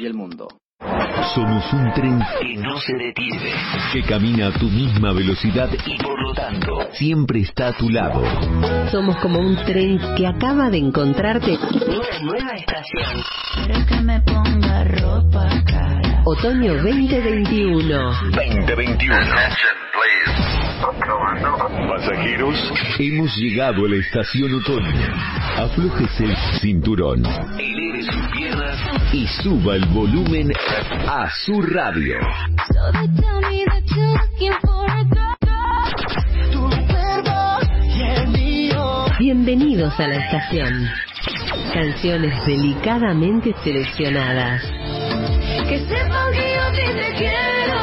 y el mundo. Somos un tren que no se detiene, que camina a tu misma velocidad y por lo tanto siempre está a tu lado. Somos como un tren que acaba de encontrarte una nueva estación. que me ponga ropa cara. Otoño 2021. 2021. Pasajeros, hemos llegado a la estación otoño. Aflójese el cinturón, y suba el volumen a su radio. Bienvenidos a la estación. Canciones delicadamente seleccionadas. Que sepan que yo sí te quiero.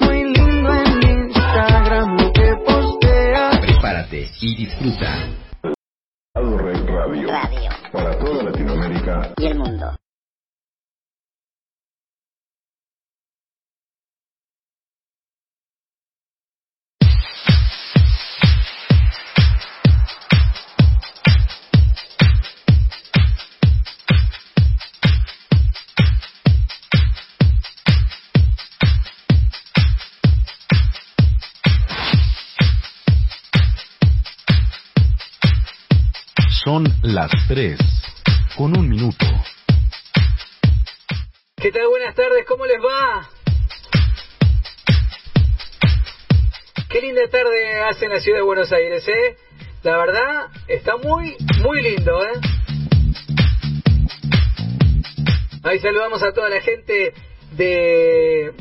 Muy lindo en Instagram lo que postea. Prepárate y disfruta. Red Radio. Para toda Latinoamérica. y el mundo. Las 3, con un minuto. ¿Qué tal? Buenas tardes, ¿cómo les va? Qué linda tarde hace en la ciudad de Buenos Aires, ¿eh? La verdad, está muy, muy lindo, ¿eh? Ahí saludamos a toda la gente de,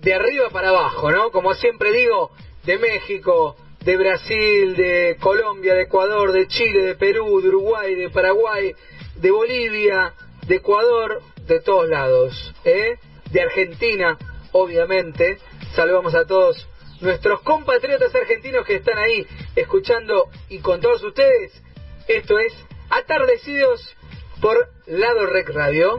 de arriba para abajo, ¿no? Como siempre digo, de México, de Brasil, de Colombia, de Ecuador, de Chile, de Perú, de Uruguay, de Paraguay, de Bolivia, de Ecuador, de todos lados, ¿eh? De Argentina, obviamente. Saludamos a todos nuestros compatriotas argentinos que están ahí escuchando y con todos ustedes. Esto es Atardecidos por Lado Rec Radio.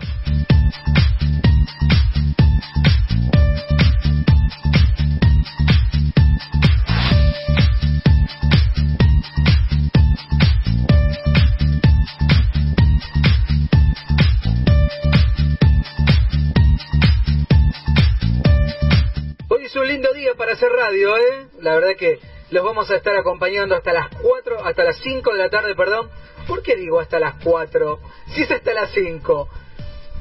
Para hacer radio, ¿eh? La verdad que los vamos a estar acompañando hasta las 4, hasta las 5 de la tarde, perdón. ¿Por qué digo hasta las 4? Si es hasta las 5.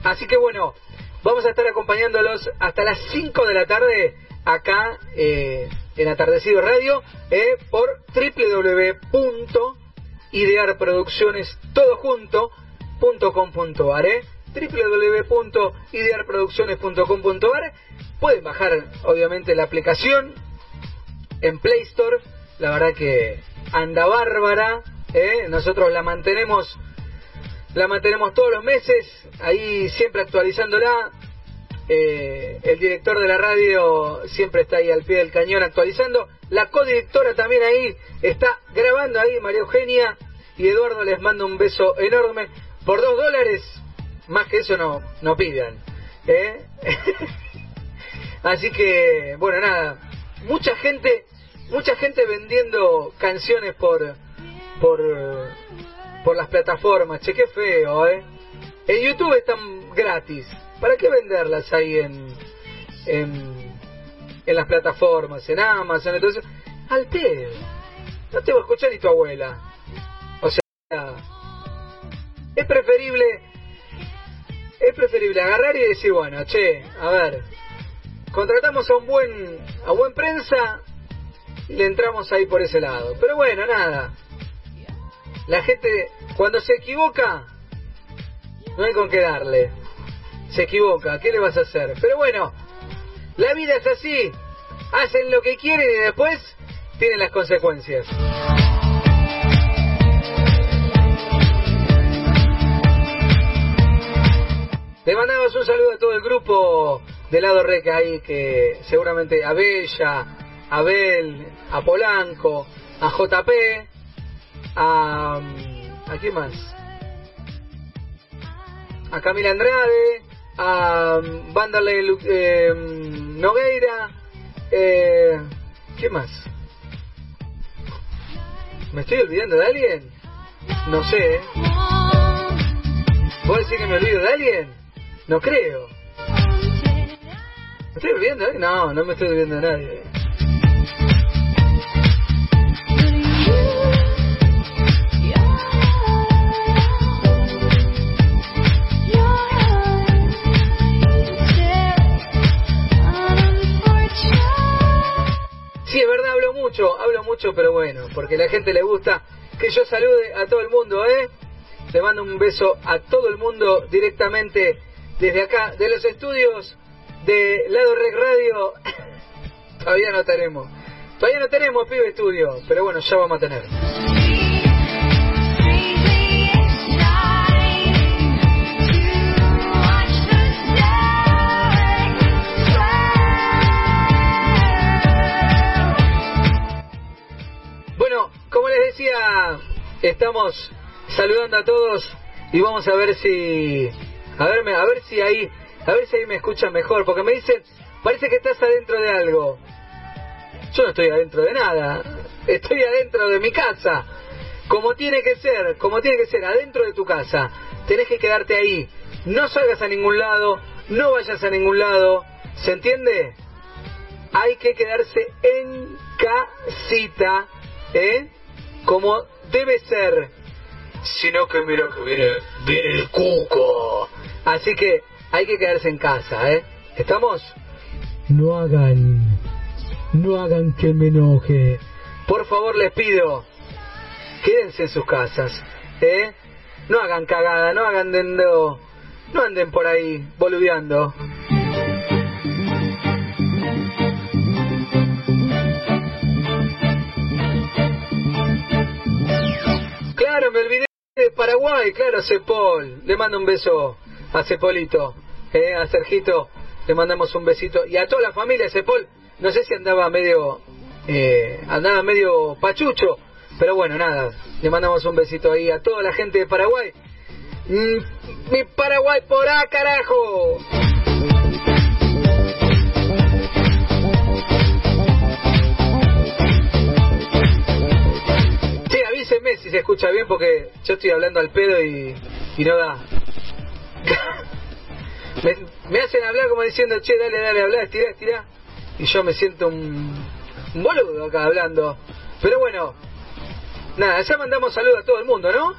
Así que bueno, vamos a estar acompañándolos hasta las 5 de la tarde acá eh, en Atardecido Radio eh, por www.idearproducciones.com.ar eh, www.idearproducciones.com.ar Pueden bajar obviamente la aplicación en Play Store. La verdad que anda bárbara. ¿eh? Nosotros la mantenemos, la mantenemos todos los meses, ahí siempre actualizándola. Eh, el director de la radio siempre está ahí al pie del cañón actualizando. La codirectora también ahí está grabando ahí, María Eugenia y Eduardo les mando un beso enorme. Por dos dólares, más que eso no, no pidan. ¿eh? Así que, bueno, nada, mucha gente, mucha gente vendiendo canciones por, por, por las plataformas. Che, qué feo, ¿eh? En YouTube están gratis. ¿Para qué venderlas ahí en, en, en las plataformas, en Amazon? Entonces, al pedo. No te va a escuchar ni tu abuela. O sea, es preferible, es preferible agarrar y decir, bueno, che, a ver, contratamos a un buen a buen prensa y le entramos ahí por ese lado. Pero bueno, nada. La gente cuando se equivoca no hay con qué darle. Se equivoca, ¿qué le vas a hacer? Pero bueno, la vida es así. Hacen lo que quieren y después tienen las consecuencias. Le mandamos un saludo a todo el grupo de lado Reca ahí, que seguramente a Bella, a Abel, a Polanco, a JP, a. ¿A quién más? A Camila Andrade, a Vanderlei Lu- eh, Nogueira, eh, ¿quién más? ¿Me estoy olvidando de alguien? No sé, ¿eh? ¿Vos decís que me olvido de alguien? No creo. ¿Me estoy olvidando? de- No, no me estoy olvidando de nadie. Sí, es verdad, hablo mucho, hablo mucho, pero bueno, porque a la gente le gusta que yo salude a todo el mundo, ¿eh? Le mando un beso a todo el mundo directamente desde acá, de los estudios de Lado Rec Radio. Todavía no tenemos. Todavía no tenemos pibe estudio, pero bueno, ya vamos a tener. Bueno, como les decía, estamos saludando a todos y vamos a ver si a verme, a ver si ahí, a ver si ahí me escuchan mejor, porque me dicen, parece que estás adentro de algo. Yo no estoy adentro de nada, estoy adentro de mi casa. Como tiene que ser, como tiene que ser, adentro de tu casa. Tenés que quedarte ahí. No salgas a ningún lado, no vayas a ningún lado. ¿Se entiende? Hay que quedarse en casita, ¿eh? Como debe ser. Sino que mira que viene, viene el cuco. Así que hay que quedarse en casa, ¿eh? ¿Estamos? No hagan, no hagan que me enoje. Por favor les pido, quédense en sus casas, ¿eh? No hagan cagada, no hagan dendo, no anden por ahí boludeando. Claro, me olvidé de Paraguay, claro, Cepol. Le mando un beso a Cepolito, eh, a Sergito, le mandamos un besito. Y a toda la familia de Cepol, no sé si andaba medio, eh, andaba medio pachucho, pero bueno, nada, le mandamos un besito ahí a toda la gente de Paraguay. Mm, mi Paraguay por acá, carajo. Sí, avíseme si se escucha bien porque yo estoy hablando al pedo y no da. Me, hacen hablar como diciendo, che, dale, dale, habla, estirá, estirá. Y yo me siento un, boludo acá hablando. Pero bueno, nada, ya mandamos saludos a todo el mundo, ¿no?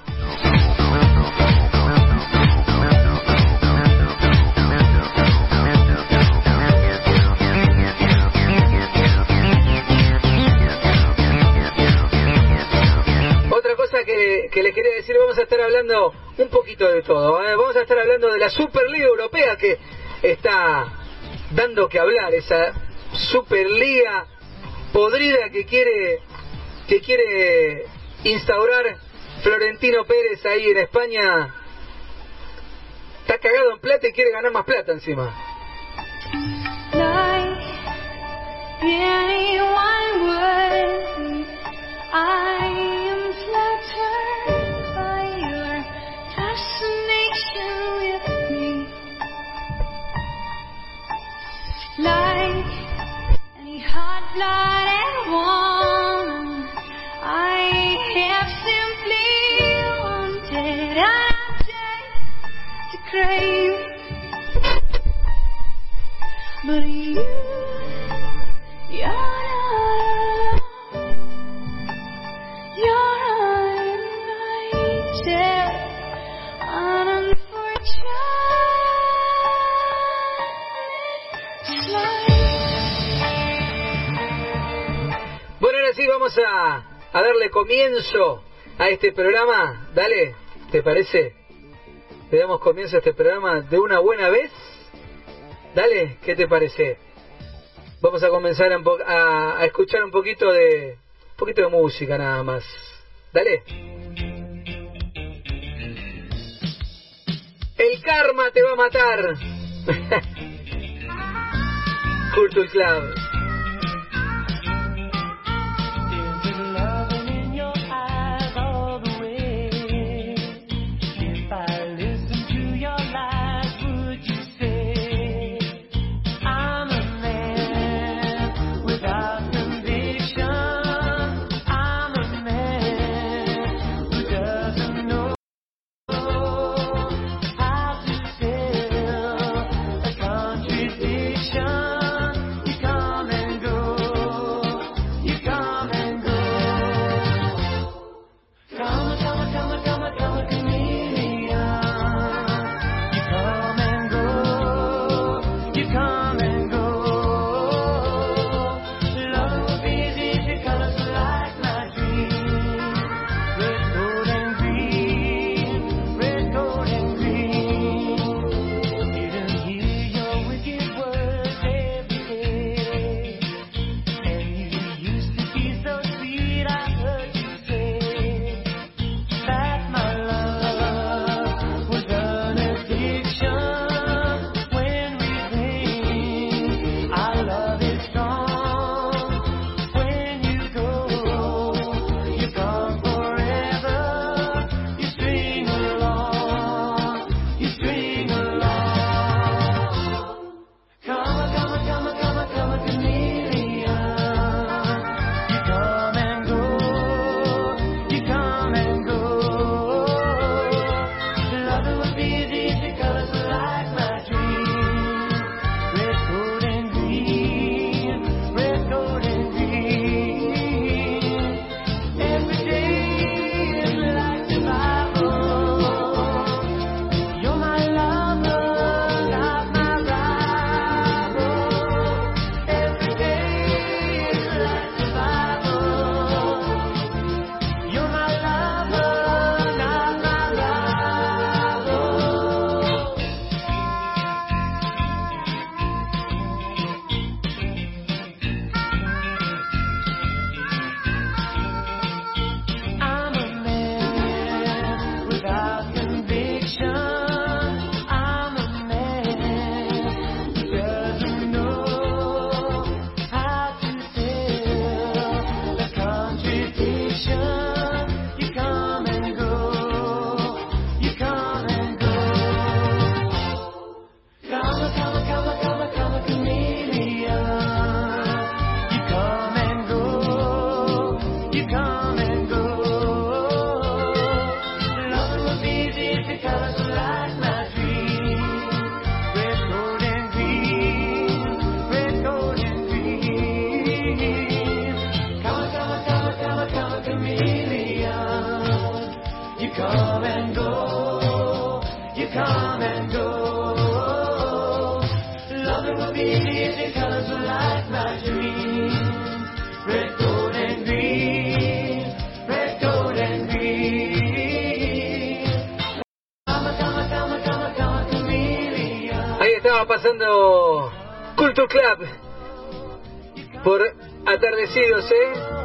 Otra cosa que les quería decir, vamos a estar hablando un poquito de todo. ¿eh? Vamos a estar hablando de la Superliga Europea que está dando que hablar, esa Superliga podrida que quiere que quiere instaurar Florentino Pérez ahí en España. Está cagado en plata y quiere ganar más plata encima. Crave. But. Bueno, ahora sí vamos a darle comienzo a este programa. Dale, ¿te parece? Le damos comienzo a este programa de una buena vez. Dale, ¿qué te parece? Vamos a comenzar a, escuchar un poquito de un poquito de música nada más. Dale. El karma te va a matar. Culture Club.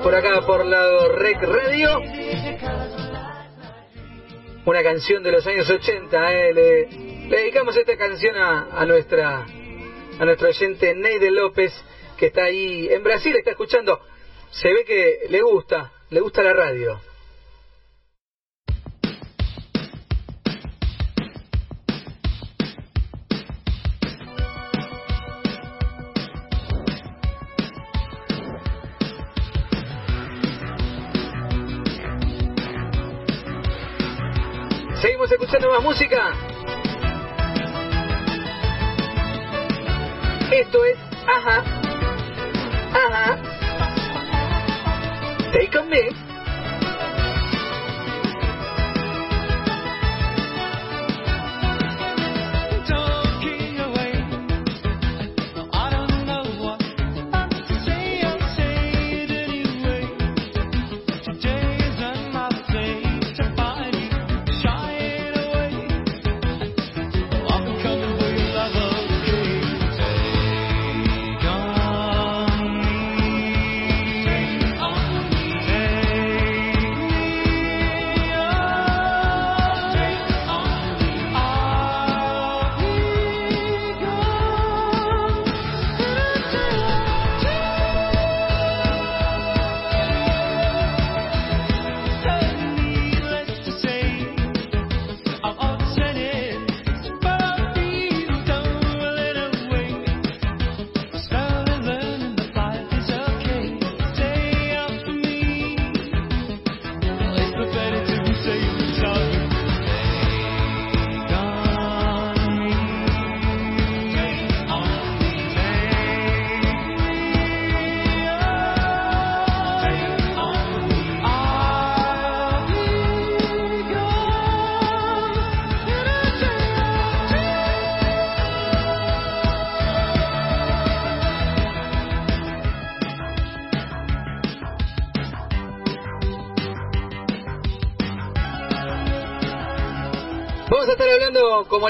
Por acá, por la Rec Radio. Una canción de los años 80, ¿eh? Le, dedicamos esta canción a, a nuestra a nuestro oyente Neide López, que está ahí en Brasil, está escuchando. Se ve que le gusta, le gusta la radio. Música. Esto es Ajá. Ajá. Take on me.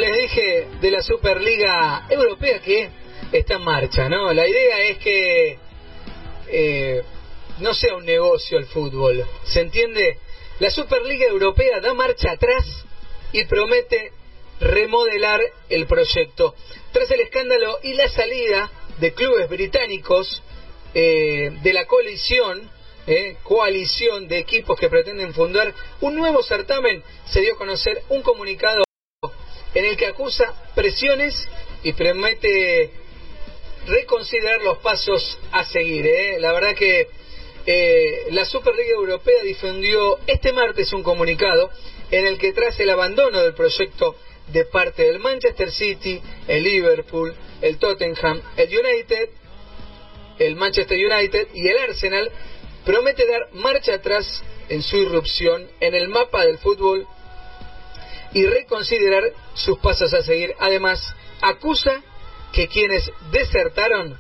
Les dije, de la Superliga Europea que está en marcha, ¿no? La idea es que eh, no sea un negocio el fútbol, ¿se entiende? La Superliga Europea da marcha atrás y promete remodelar el proyecto. Tras el escándalo y la salida de clubes británicos eh, de la coalición, eh, coalición de equipos que pretenden fundar un nuevo certamen, se dio a conocer un comunicado en el que acusa presiones y promete reconsiderar los pasos a seguir. ¿eh? La verdad que eh, la Superliga Europea difundió este martes un comunicado en el que tras el abandono del proyecto de parte del Manchester City, el Liverpool, el Tottenham, el United, el Manchester United y el Arsenal, promete dar marcha atrás en su irrupción en el mapa del fútbol y reconsiderar sus pasos a seguir. Además, acusa que quienes desertaron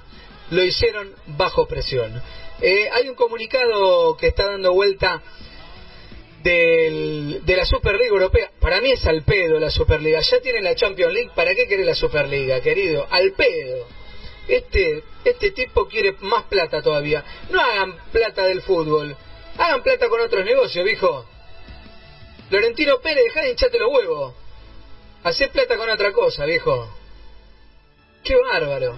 lo hicieron bajo presión. Eh, hay un comunicado que está dando vuelta del- de la Superliga Europea. Para mí es al pedo la Superliga. Ya tienen la Champions League. ¿Para qué quiere la Superliga, querido? Al pedo. Este, este tipo quiere más plata todavía. No hagan plata del fútbol. Hagan plata con otros negocios, viejo. Florentino Pérez, dejá de hincharte los huevos. Hacé plata con otra cosa, viejo. Qué bárbaro.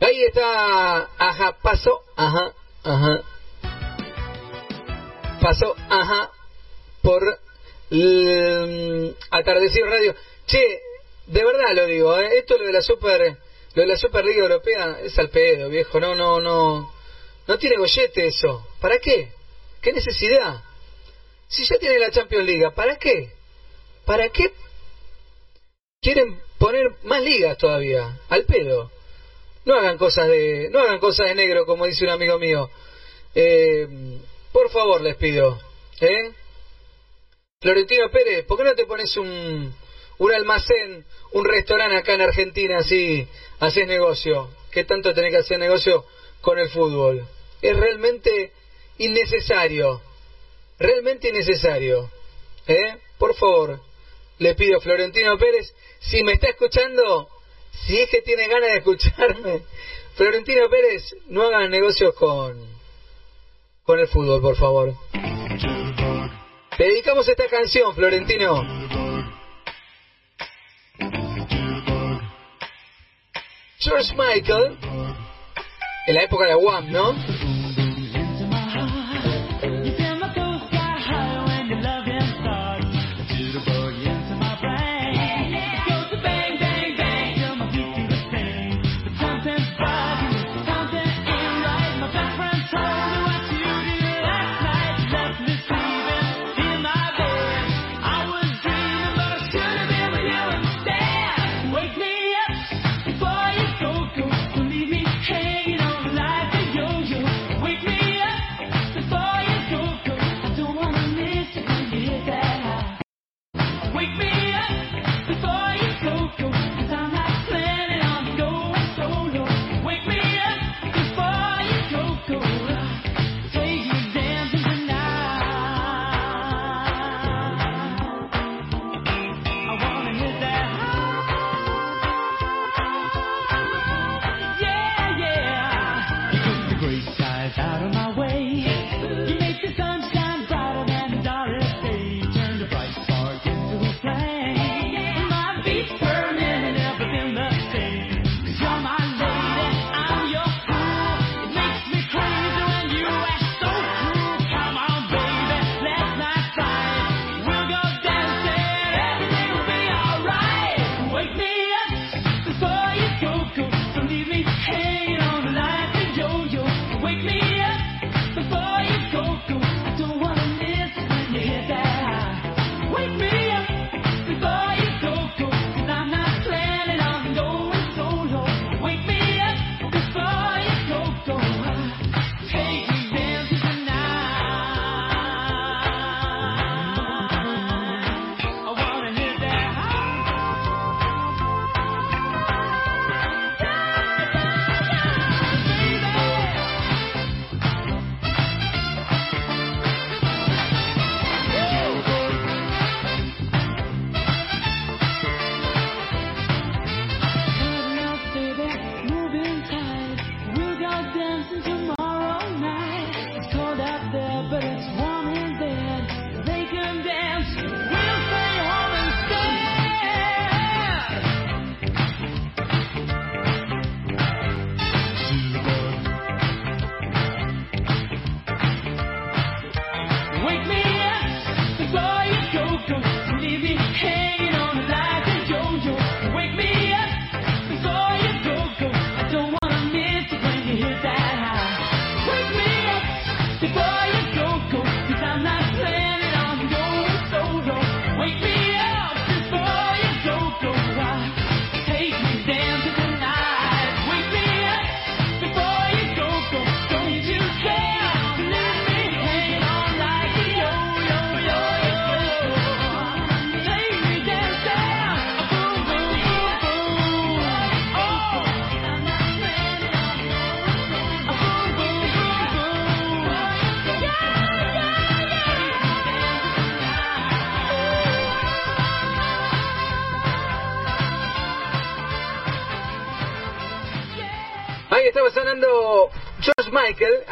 Ahí está, ajá, pasó, ajá, ajá. Pasó, ajá, por Atardecer Radio. Che, de verdad lo digo, ¿eh? esto lo de la Super, lo de la Superliga Europea es al pedo, viejo, no, no, no, no tiene gollete eso. ¿Para qué? ¿Qué necesidad? Si ya tiene la Champions League, ¿para qué? ¿Para qué quieren poner más ligas todavía? Al pedo. No hagan cosas de, no hagan cosas de negro, como dice un amigo mío. Eh, por favor, les pido. ¿eh? Florentino Pérez, ¿por qué no te pones un, un almacén, un restaurante acá en Argentina, así haces negocio? ¿Qué tanto tenés que hacer negocio con el fútbol? Es realmente innecesario, realmente innecesario. ¿Eh? Por favor, le pido a Florentino Pérez, si me está escuchando, si es que tiene ganas de escucharme, Florentino Pérez, no hagan negocios con, con el fútbol, por favor. Te dedicamos esta canción, Florentino. George Michael, en la época de la ¿no?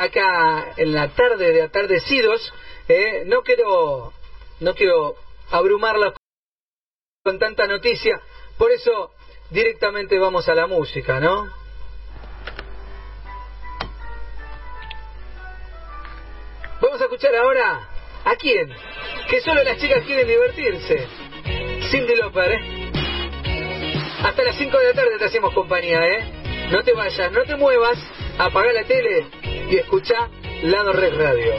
acá en la tarde de atardecidos. ¿eh? No quiero, no quiero abrumarla con tanta noticia, por eso directamente vamos a la música, ¿no? Vamos a escuchar ahora a quién, que solo las chicas quieren divertirse. Cindy Loper, ¿eh? Hasta las 5 de la tarde te hacemos compañía, ¿eh? No te vayas, no te muevas, apaga la tele y escucha Lado Red Radio.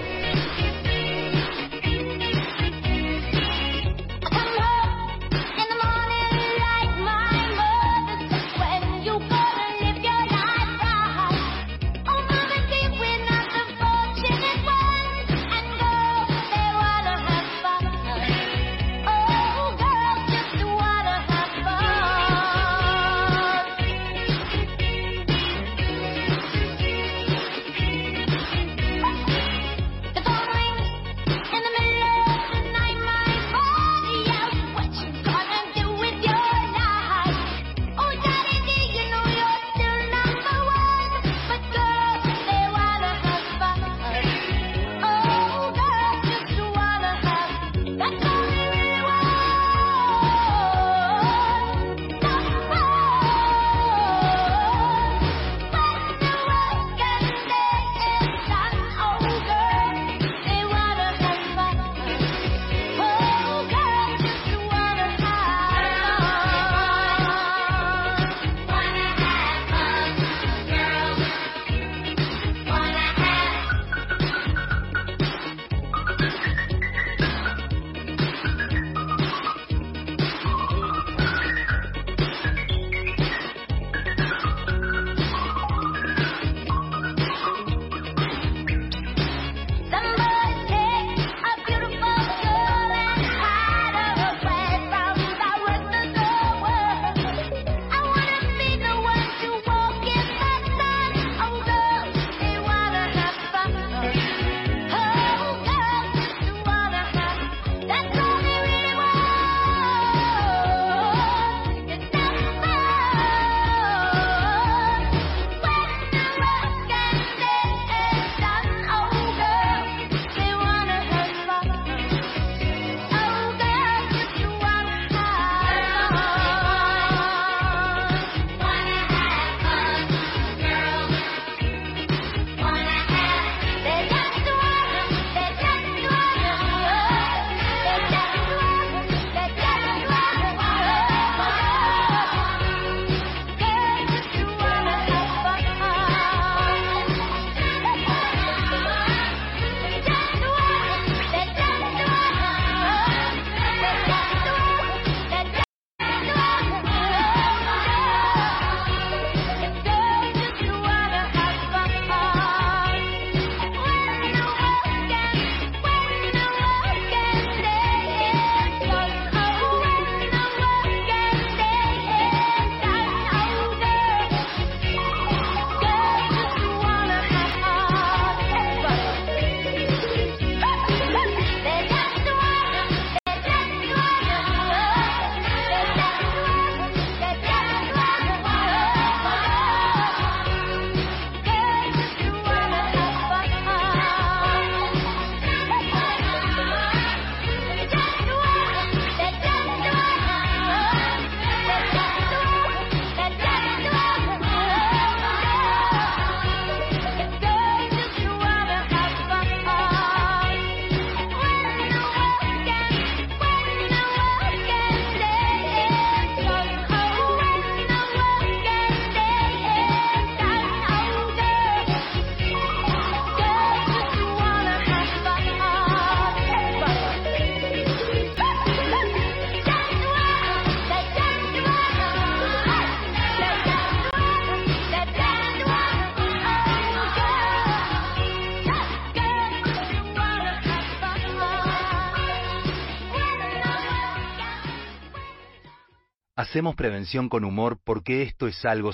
Hacemos prevención con humor porque esto es algo...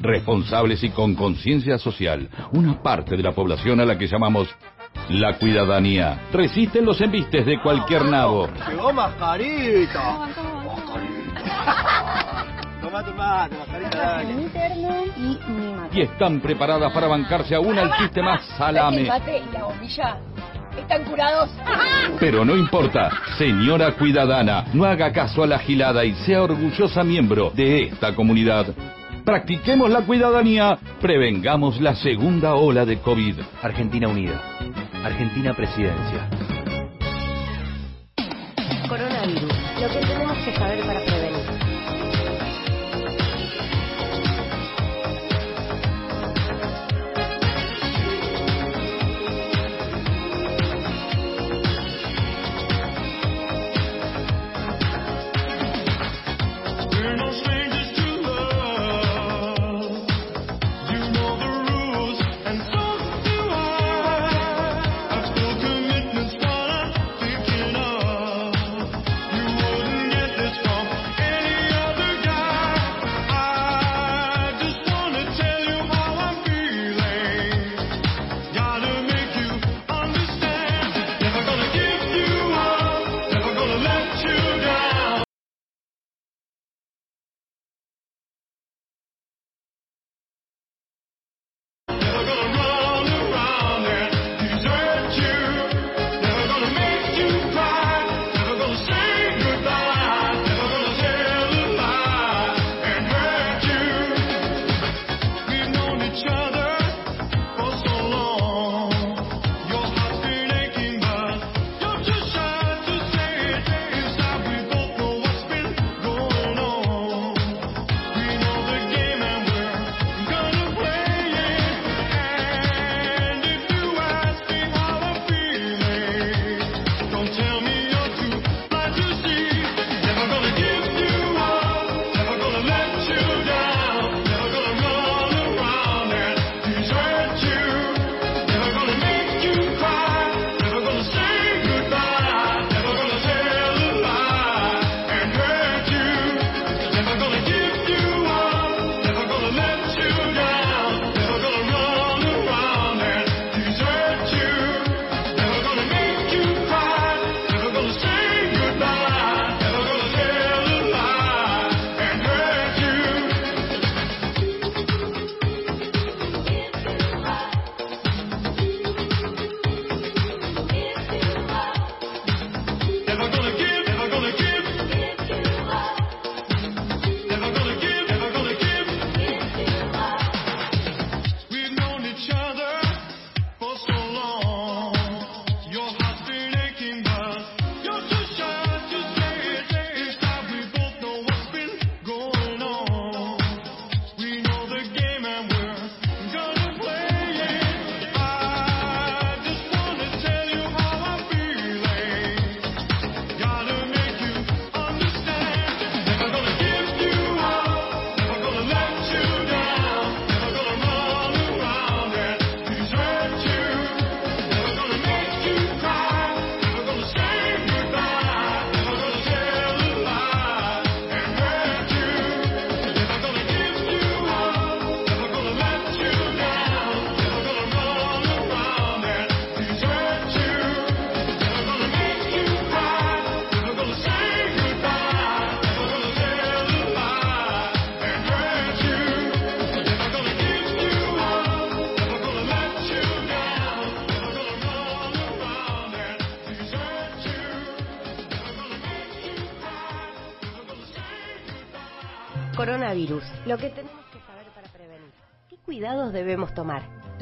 Responsables y con conciencia social, una parte de la población a la que llamamos la cuidadanía. Resisten los embistes de cualquier nabo. Llegó mascarita. Y están preparadas para bancarse aún al chiste más salame. Curados. Pero no importa, señora cuidadana, no haga caso a la gilada y sea orgullosa miembro de esta comunidad. Practiquemos la cuidadanía, prevengamos la segunda ola de COVID. Argentina Unida. Argentina Presidencia. Coronavirus. Lo que tenemos que saber para prevenir.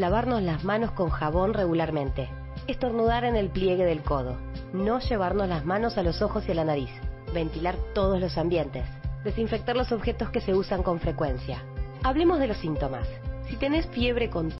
Lavarnos las manos con jabón regularmente. Estornudar en el pliegue del codo. No llevarnos las manos a los ojos y a la nariz. Ventilar todos los ambientes. Desinfectar los objetos que se usan con frecuencia. Hablemos de los síntomas. Si tenés fiebre con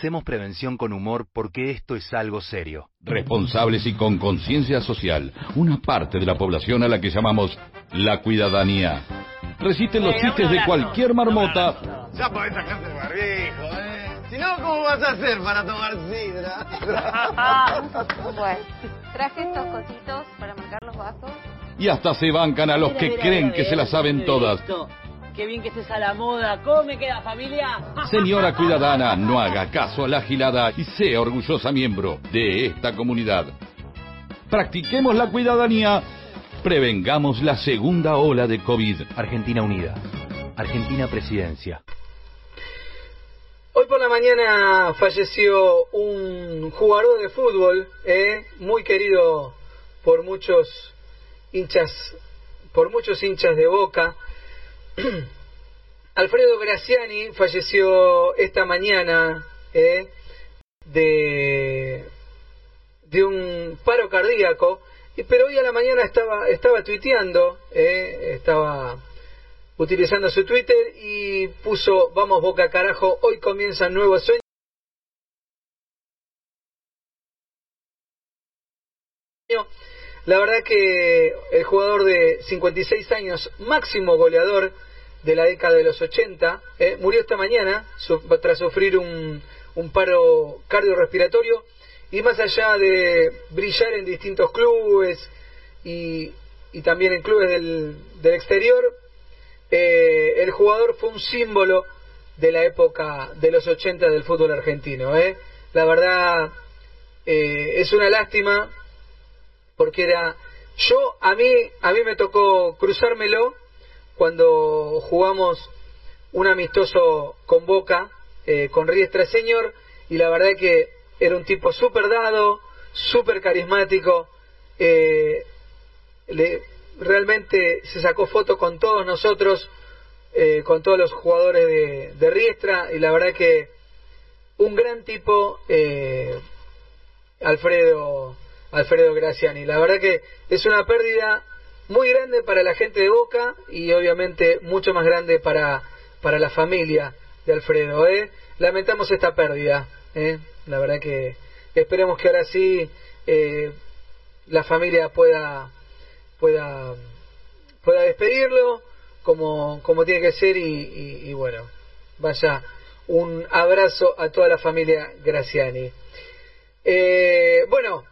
Hacemos prevención con humor porque esto es algo serio. Responsables y con conciencia social, una parte de la población a la que llamamos la cuidadanía. Resisten los chistes de cualquier marmota. Ya podés sacarte el barbijo, ¿eh? Si no, ¿cómo vas a hacer para tomar sidra? bueno, traje estos ah. cositos para marcar los vasos. Y hasta se bancan a los que creen que se las saben todas. Qué bien que estés a la moda. ¿Cómo me queda, familia? Señora Cuidadana, no haga caso a la gilada y sea orgullosa miembro de esta comunidad. Practiquemos la cuidadanía. Prevengamos la segunda ola de COVID. Argentina Unida. Argentina Presidencia. Hoy por la mañana falleció un jugador de fútbol, eh, muy querido por muchos hinchas, por muchos hinchas de Boca, Alfredo Graciani falleció esta mañana eh, de, de un paro cardíaco, pero hoy a la mañana estaba, estaba tuiteando, eh, estaba utilizando su Twitter y puso, vamos Boca carajo, hoy comienzan nuevos sueños. La verdad que el jugador de 56 años, máximo goleador de la década de los 80, eh, murió esta mañana su- tras sufrir un, un paro cardiorrespiratorio y más allá de brillar en distintos clubes y, y también en clubes del, del exterior, eh, el jugador fue un símbolo de la época de los 80 del fútbol argentino. ¿eh? La verdad es una lástima porque era yo a mí a mí me tocó cruzármelo cuando jugamos un amistoso con Boca eh, con Riestra Señor y la verdad que era un tipo súper dado súper carismático eh, realmente se sacó foto con todos nosotros eh, con todos los jugadores de, de Riestra y la verdad que un gran tipo Alfredo Alfredo Graciani. La verdad que es una pérdida muy grande para la gente de Boca y obviamente mucho más grande para, para la familia de Alfredo. ¿eh? Lamentamos esta pérdida. ¿eh? La verdad que esperemos que ahora sí eh, la familia pueda, pueda, pueda despedirlo como, como tiene que ser y, bueno, vaya un abrazo a toda la familia Graciani. Eh, bueno,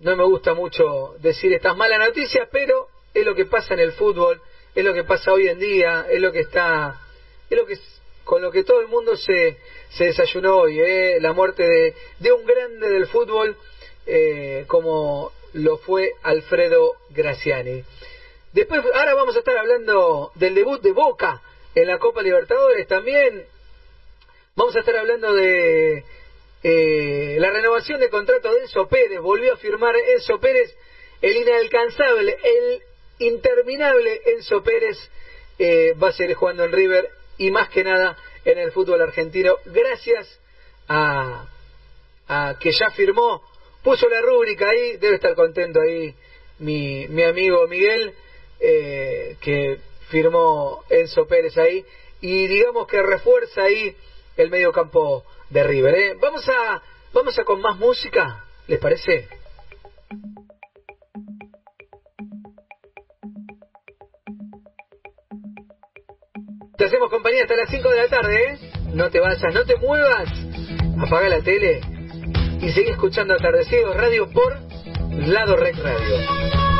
no me gusta mucho decir estas malas noticias, pero es lo que pasa en el fútbol, es lo que pasa hoy en día, es lo que está, es lo que con lo que todo el mundo se, se desayunó hoy, ¿eh? la muerte de, de un grande del fútbol eh, como lo fue Alfredo Graciani. Después, ahora vamos a estar hablando del debut de Boca en la Copa Libertadores también. Vamos a estar hablando de eh, la renovación de contrato de Enzo Pérez. Volvió a firmar Enzo Pérez, el inalcanzable, el interminable Enzo Pérez eh, va a seguir jugando en River y más que nada en el fútbol argentino. Gracias a, que ya firmó, puso la rúbrica ahí, debe estar contento ahí mi, mi amigo Miguel, eh, que firmó Enzo Pérez ahí y digamos que refuerza ahí el medio campo de River. ¿eh? Vamos a vamos a con más música, ¿les parece? Te hacemos compañía hasta las 5 de la tarde, ¿eh? No te vayas, no te muevas. Apaga la tele y sigue escuchando Atardecidos Radio por Lado Rec Radio.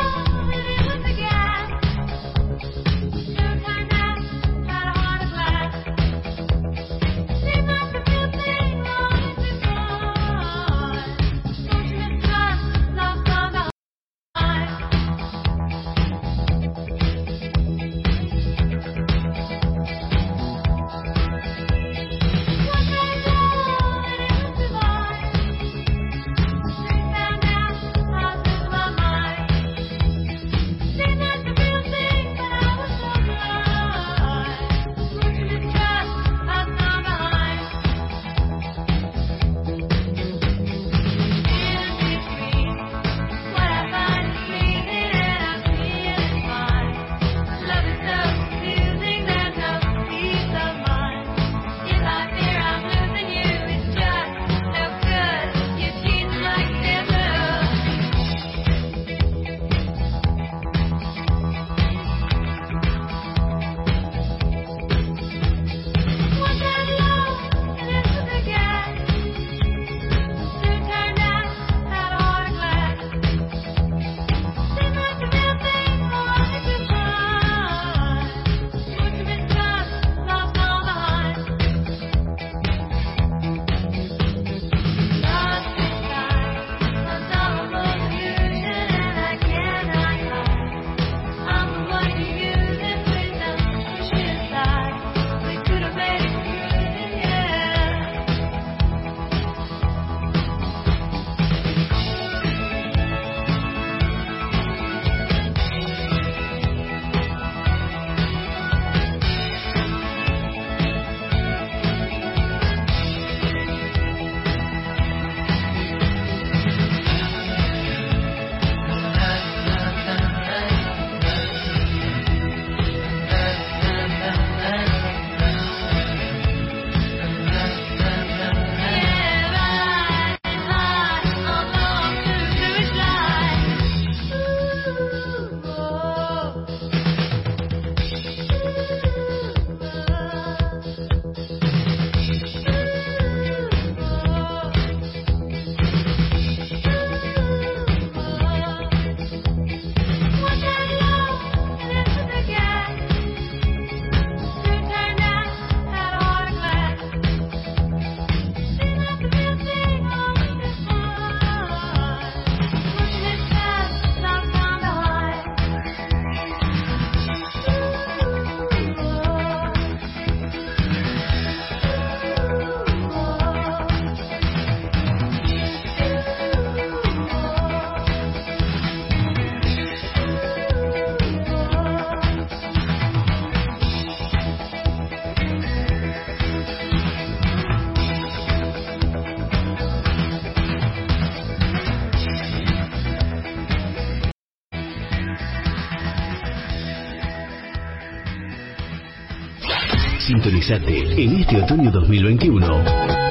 En este otoño 2021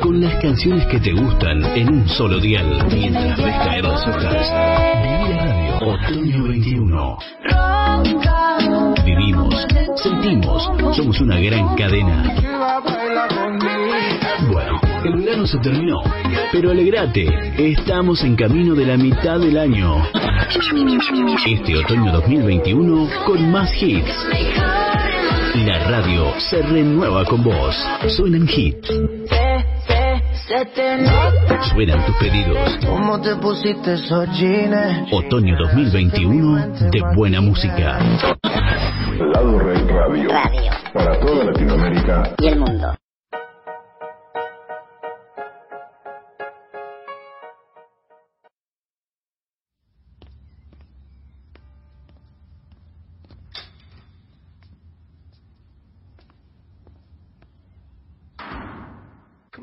con las canciones que te gustan en un solo dial mientras ves caer las hojas. Viví la radio Otoño 21. Vivimos, sentimos, somos una gran cadena. Bueno, el verano se terminó, pero alegrate, estamos en camino de la mitad del año. Este otoño 2021 con más hits. La radio se renueva con vos. Suenan hits. Suenan tus pedidos. ¿Cómo te pusiste esos jeans? Otoño 2021 de buena música. Lado Red Radio. Para toda Latinoamérica Y el mundo.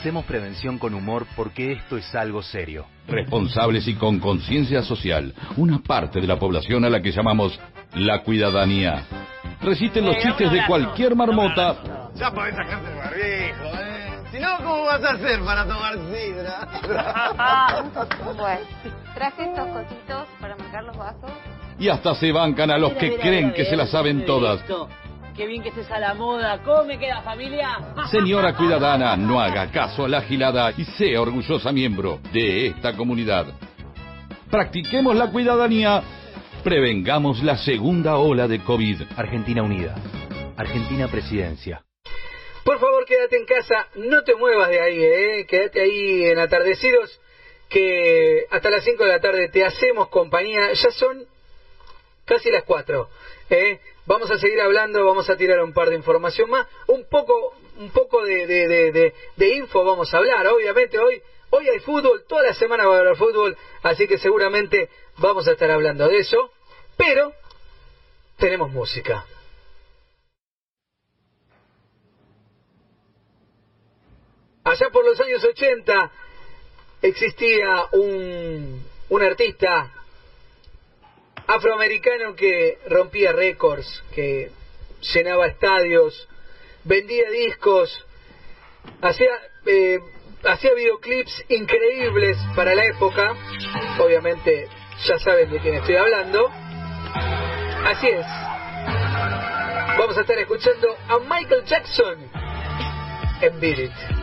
Hacemos prevención con humor porque esto es algo serio. Responsables y con conciencia social, una parte de la población a la que llamamos la cuidadanía. Resisten los chistes de cualquier marmota Ya podés sacarte el barbijo, ¿eh? Si no, ¿cómo vas a hacer para tomar sidra? Bueno, traje estos cositos para marcar los vasos. y hasta se bancan a los que creen que se las saben todas. Qué bien que estés a la moda. ¿Cómo me queda, familia? Señora Cuidadana, no haga caso a la gilada y sea orgullosa miembro de esta comunidad. Practiquemos la cuidadanía, prevengamos la segunda ola de COVID. Argentina Unida. Argentina Presidencia. Por favor, quédate en casa, no te muevas de ahí, ¿eh? quédate ahí en atardecidos, que hasta las 5 de la tarde te hacemos compañía, ya son casi las 4. ¿eh? Vamos a seguir hablando, vamos a tirar un par de información más, un poco, un poco de, info vamos a hablar, obviamente hoy, hoy hay fútbol, toda la semana va a haber fútbol, así que seguramente vamos a estar hablando de eso, pero tenemos música. Allá por los años 80 existía un, un artista afroamericano que rompía récords, que llenaba estadios, vendía discos, hacía, eh, hacía videoclips increíbles para la época, obviamente ya saben de quién estoy hablando, así es, vamos a estar escuchando a Michael Jackson en Beat It.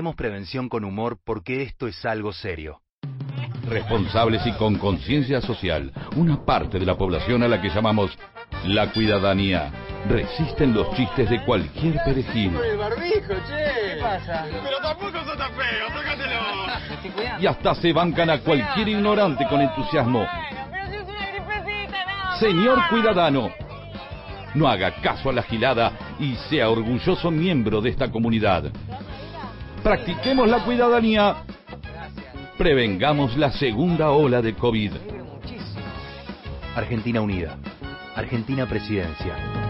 Hacemos prevención con humor porque esto es algo serio. Responsables y con conciencia social, una parte de la población a la que llamamos la cuidadanía, resisten los chistes de cualquier perejil Con el barbijo, che. ¿Qué pasa? Pero tampoco sos tan feo, cuidando. y hasta se bancan a cualquier ignorante con entusiasmo. Señor Cuidadano, no haga caso a la gilada y sea orgulloso miembro de esta comunidad. Practiquemos la cuidadanía. Prevengamos la segunda ola de COVID. Argentina Unida. Argentina Presidencia.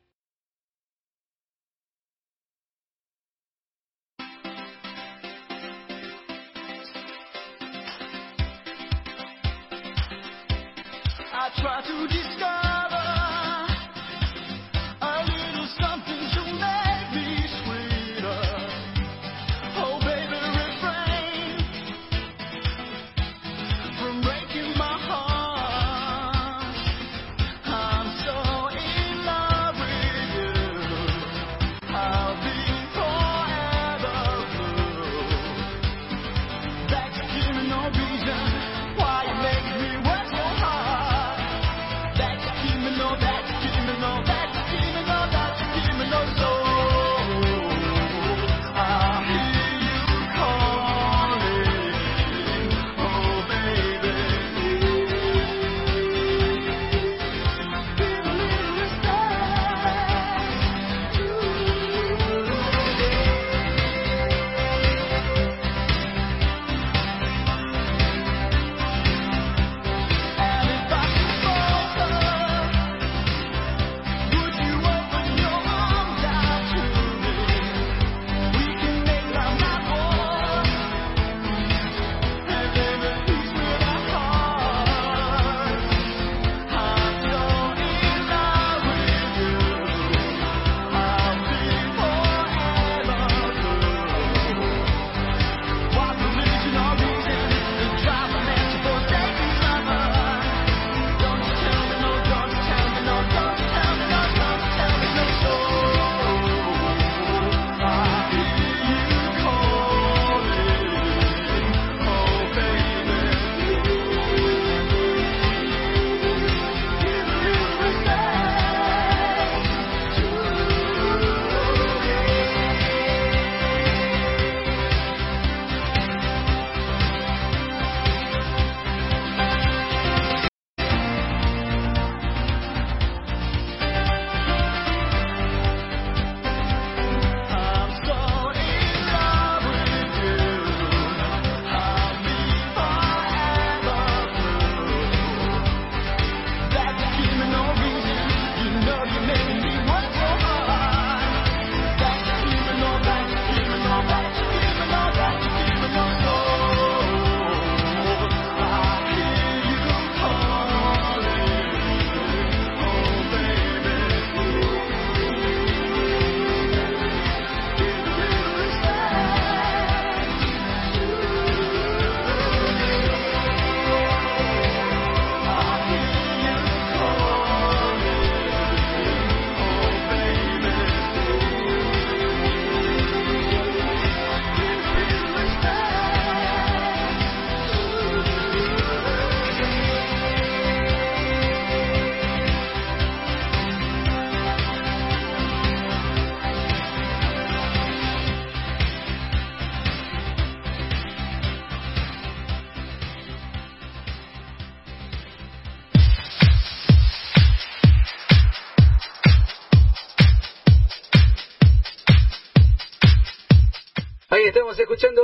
Try to discover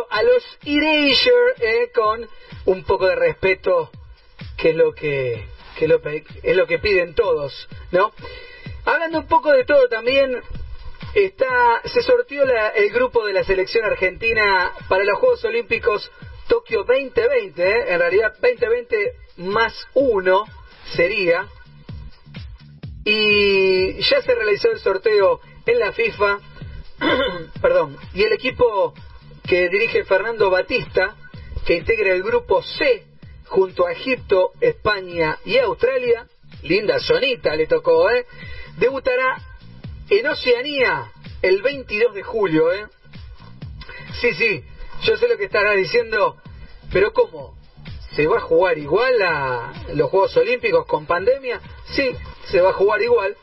a los Erasure eh, con un poco de respeto, que es lo que, que lo es lo que piden todos, ¿no? Hablando un poco de todo también, está se sortió la- el grupo de la selección argentina para los Juegos Olímpicos Tokio 2020, ¿eh? en realidad 2020 más uno sería, y ya se realizó el sorteo en la FIFA, perdón, y el equipo que dirige Fernando Batista, que integra el grupo C junto a Egipto, España y Australia, linda sonita le tocó, ¿eh? debutará en Oceanía el 22 de julio, ¿eh? Sí, sí, yo sé lo que estarás diciendo, pero ¿cómo? ¿Se va a jugar igual a los Juegos Olímpicos con pandemia? Sí, se va a jugar igual.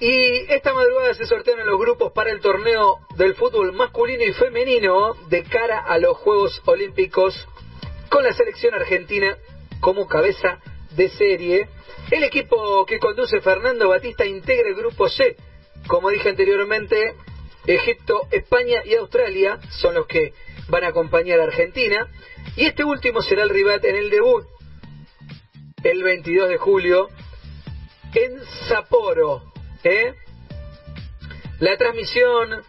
Y esta madrugada se sortearon los grupos para el torneo del fútbol masculino y femenino de cara a los Juegos Olímpicos con la selección argentina como cabeza de serie. El equipo que conduce Fernando Batista integra el grupo C. Como dije anteriormente, Egipto, España y Australia son los que van a acompañar a Argentina. Y este último será el rival en el debut el 22 de julio en Sapporo. ¿Eh? La transmisión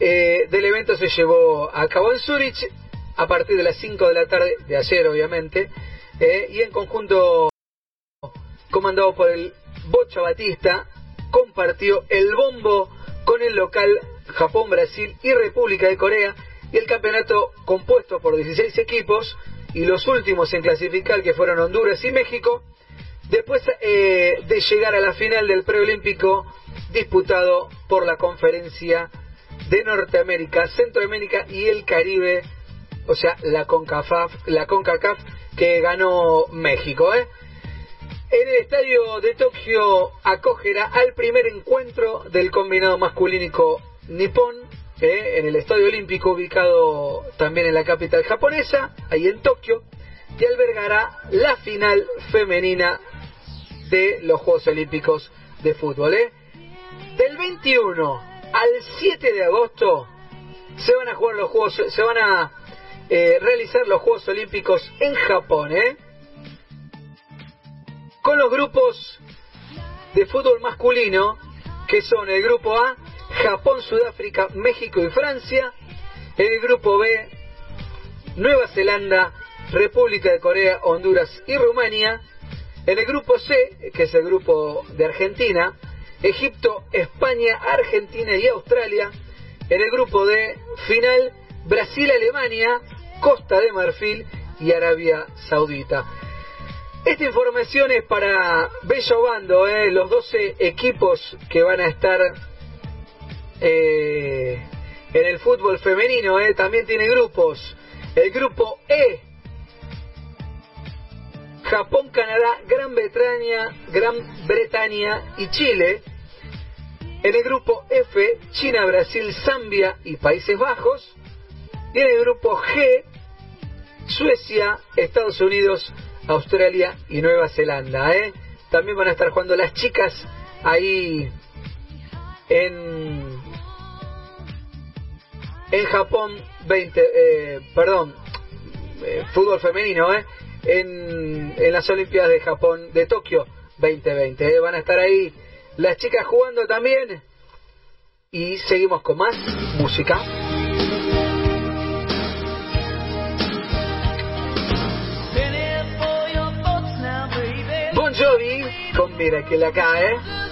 eh, del evento se llevó a cabo en Zurich a partir de las 5 de la tarde de ayer, obviamente, ¿eh? y en conjunto comandado por el Bocha Batista, compartió el bombo con el local Japón, Brasil y República de Corea, y el campeonato compuesto por 16 equipos, y los últimos en clasificar que fueron Honduras y México, después eh, de llegar a la final del preolímpico disputado por la conferencia de Norteamérica, Centroamérica y el Caribe, o sea, la CONCACAF, la CONCACAF que ganó México. ¿eh? En el estadio de Tokio acogerá al primer encuentro del combinado masculínico nipón, ¿eh? en el estadio olímpico ubicado también en la capital japonesa, ahí en Tokio, y albergará la final femenina de los Juegos Olímpicos de Fútbol. ¿eh? Del 21 al 7 de agosto se van a jugar los Juegos, se van a eh, realizar los Juegos Olímpicos en Japón, ¿eh? Con los grupos de fútbol masculino, que son el grupo A, Japón, Sudáfrica, México y Francia. El grupo B, Nueva Zelanda, República de Corea, Honduras y Rumania. En el grupo C, que es el grupo de Argentina, Egipto, España, Argentina y Australia. En el grupo D, final, Brasil, Alemania, Costa de Marfil y Arabia Saudita. Esta información es para Bello Bando, eh, los 12 equipos que van a estar eh, en el fútbol femenino. eh, también tiene grupos. El grupo E, Japón, Canadá, Gran Bretaña, Gran Bretaña y Chile. En el grupo F, China, Brasil, Zambia y Países Bajos. Y en el grupo G, Suecia, Estados Unidos, Australia y Nueva Zelanda. ¿eh? También van a estar jugando las chicas ahí en, en Japón 20, eh, perdón, eh, fútbol femenino, ¿eh? En, en las Olimpiadas de Japón de Tokio 2020. ¿eh? Van a estar ahí las chicas jugando también. Y seguimos con más música. Bon Jovi con Mira que la cae.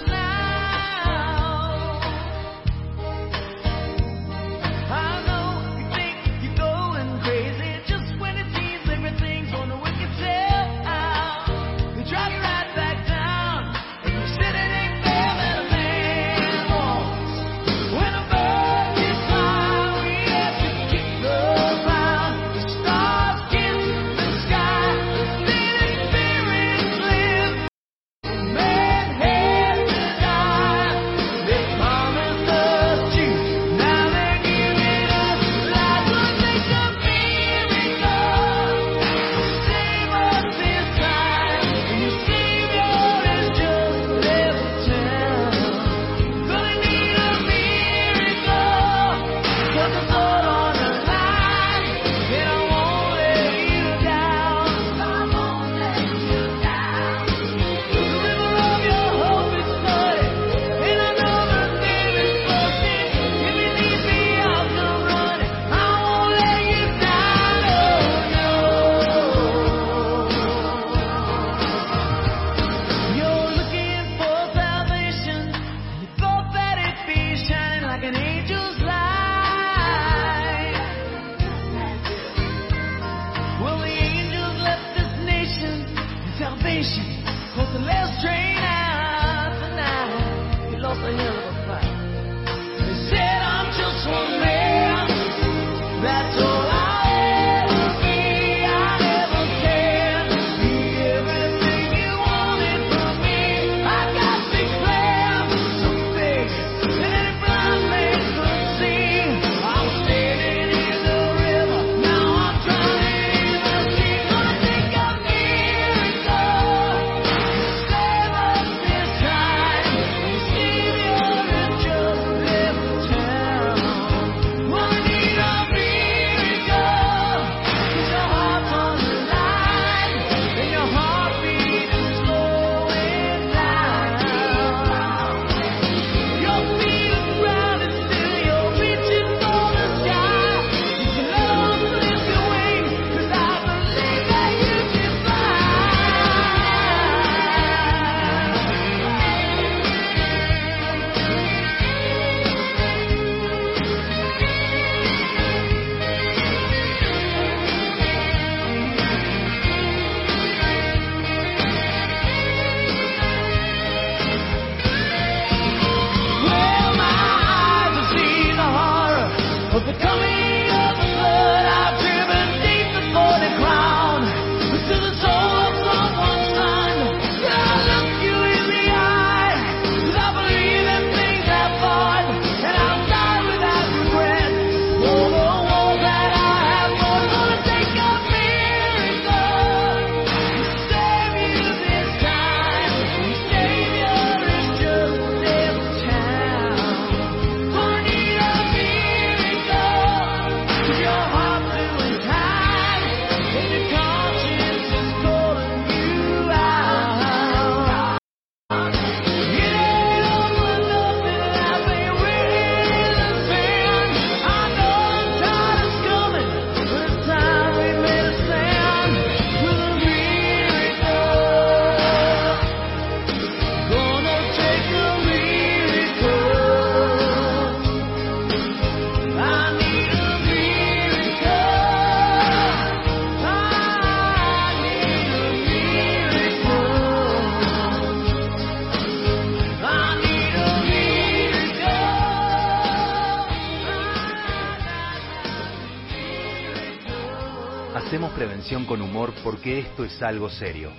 Porque esto es algo serio.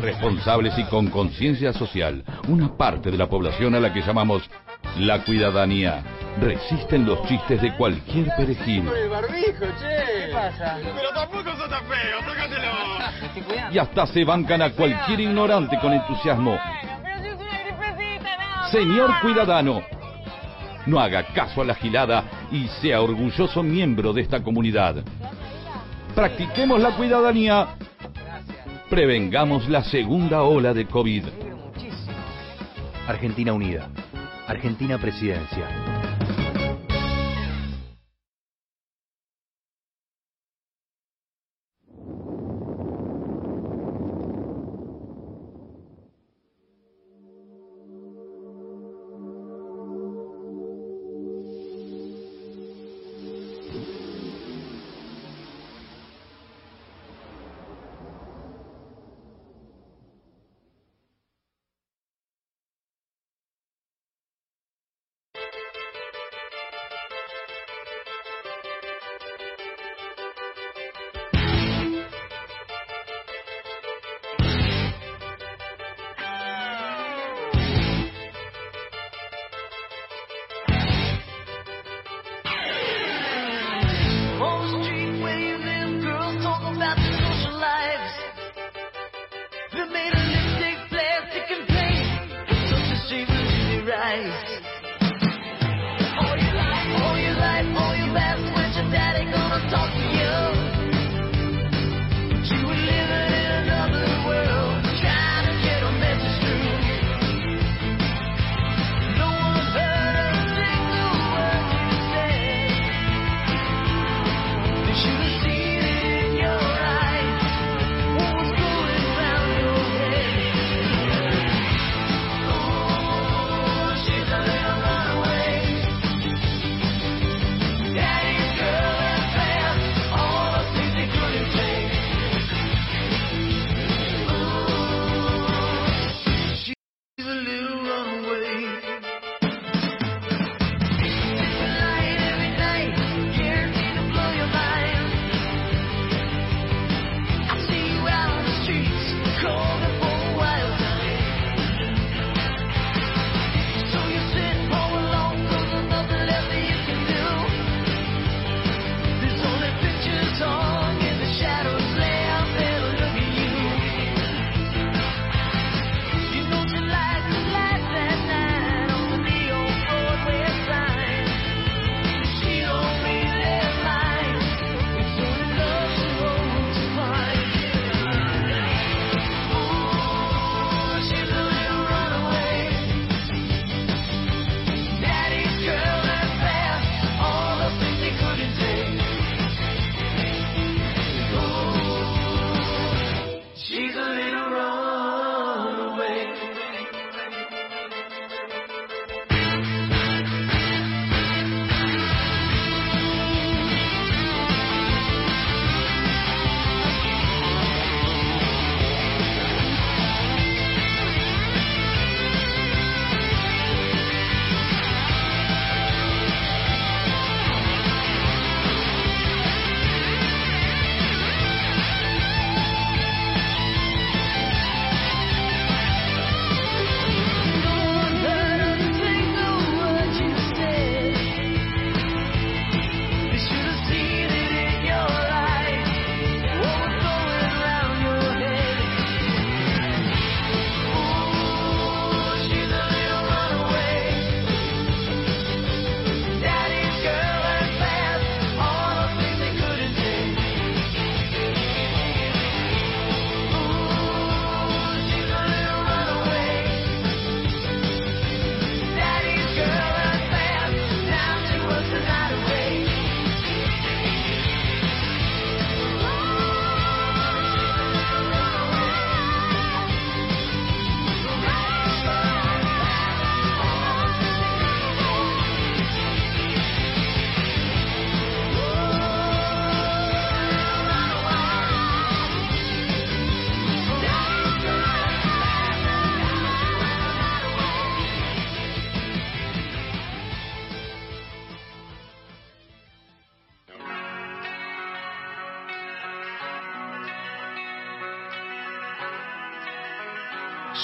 Responsables y con conciencia social, una parte de la población a la que llamamos la cuidadanía, resisten los chistes de cualquier perejil. ¿Qué pasa? Pero tampoco sos tan feo, sácatelo. Me estoy cuidando. y hasta se bancan a cualquier ignorante con entusiasmo. Pero si es una gripecita, no. Señor Cuidadano, no haga caso a la gilada y sea orgulloso miembro de esta comunidad. Practiquemos la cuidadanía. Prevengamos la segunda ola de COVID. Argentina Unida. Argentina Presidencia.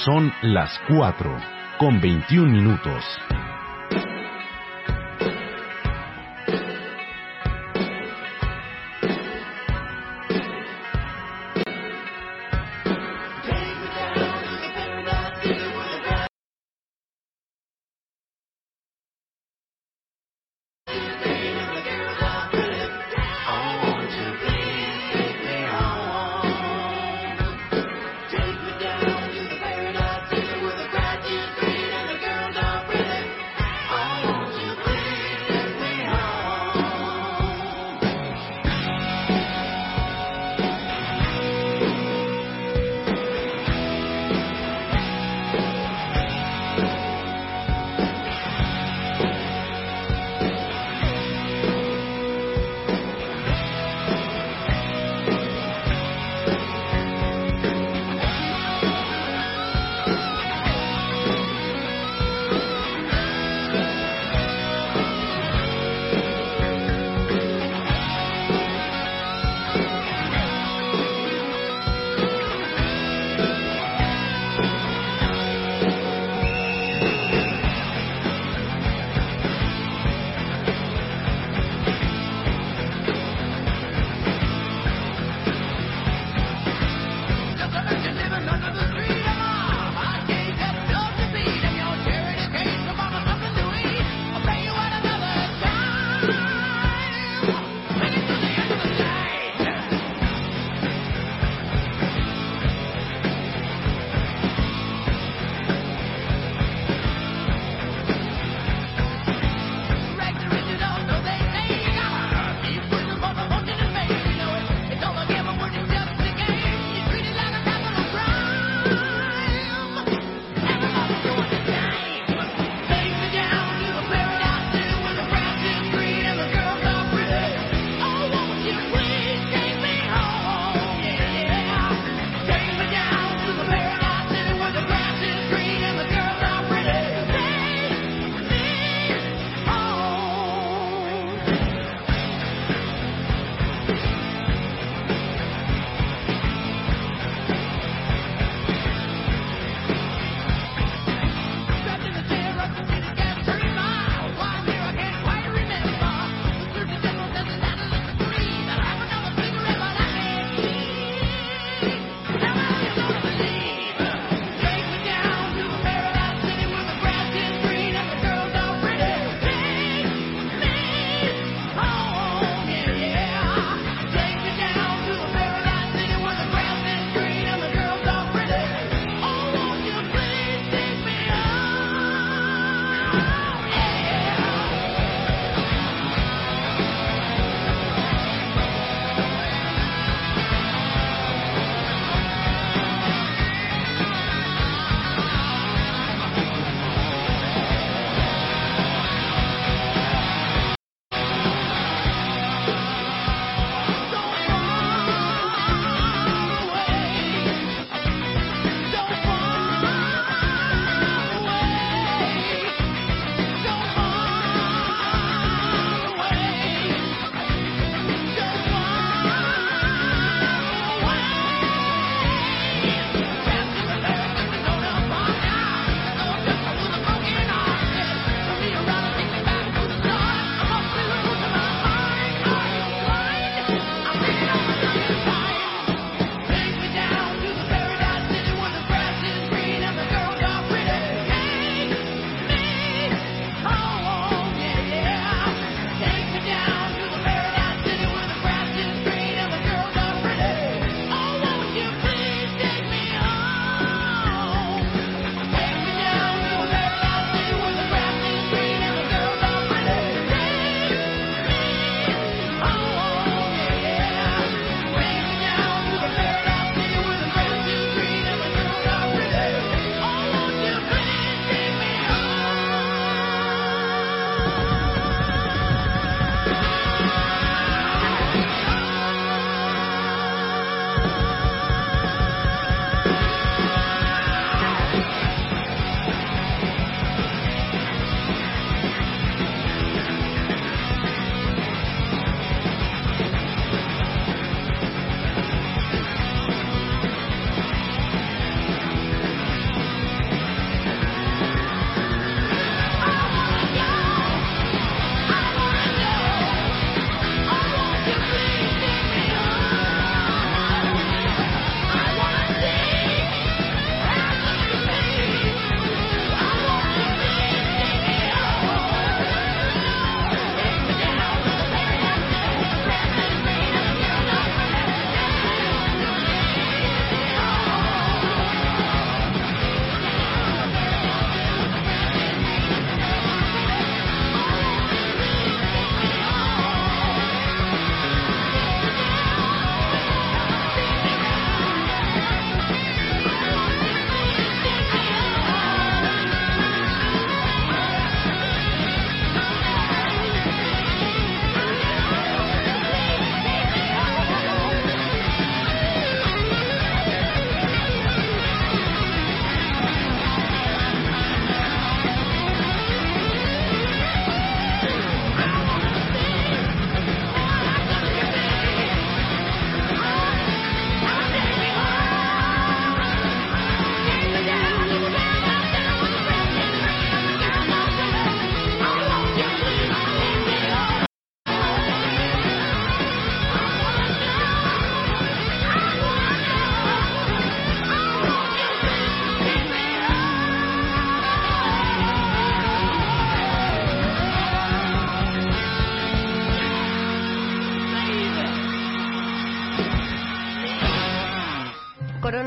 Son las 4 con 21 minutos.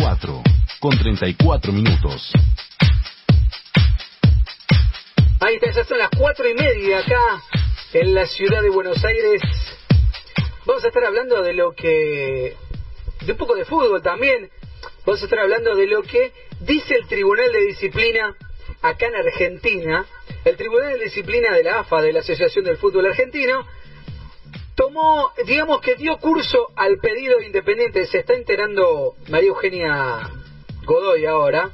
4 con 34 minutos. Ahí está, ya son las cuatro y media acá en la ciudad de Buenos Aires. Vamos a estar hablando de lo que... de un poco de fútbol también. Vamos a estar hablando de lo que dice el Tribunal de Disciplina acá en Argentina. El Tribunal de Disciplina de la AFA, de la Asociación del Fútbol Argentino, tomó, digamos que dio curso al pedido de Independiente. Se está enterando María Eugenia Godoy ahora,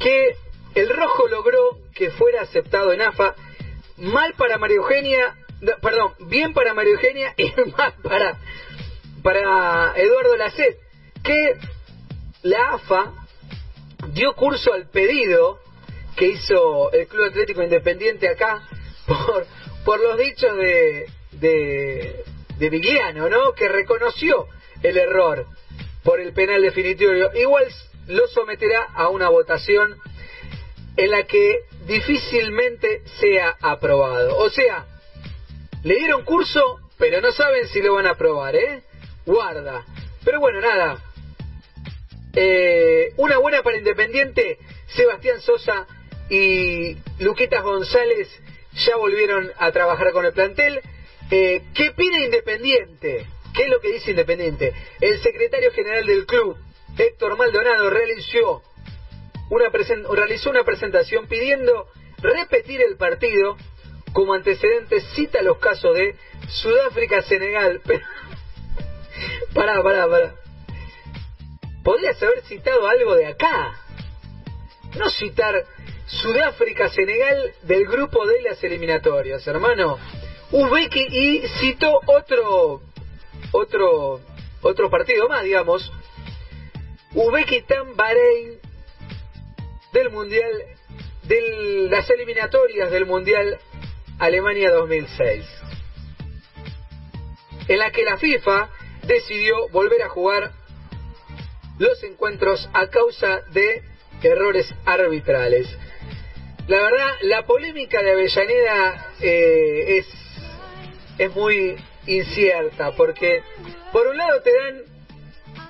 que el rojo logró que fuera aceptado en AFA. Mal para María Eugenia, perdón, bien para María Eugenia y mal para, para Eduardo Lacet, que la AFA dio curso al pedido que hizo el Club Atlético Independiente acá por, por los dichos de, de, de Vigliano, ¿no? Que reconoció el error por el penal definitivo. Igual lo someterá a una votación en la que difícilmente sea aprobado. O sea, le dieron curso, pero no saben si lo van a aprobar, ¿eh? Guarda. Pero bueno, nada. Eh, una buena para Independiente, Sebastián Sosa y Luquitas González ya volvieron a trabajar con el plantel. Eh, ¿Qué pide Independiente? ¿Qué es lo que dice Independiente? El secretario general del club, Héctor Maldonado, realizó una, realizó una presentación pidiendo repetir el partido. Como antecedentes cita los casos de Sudáfrica-Senegal. Pero... pará, pará, pará. Podrías haber citado algo de acá. No citar Sudáfrica-Senegal del grupo de las eliminatorias, hermano. Uzbeki y citó otro, otro, otro partido más, digamos. Uzbekistán-Bahrein del Mundial, de las eliminatorias del Mundial Alemania 2006. En la que la FIFA decidió volver a jugar los encuentros a causa de errores arbitrales. La verdad, la polémica de Avellaneda eh, es, es muy incierta porque por un lado te dan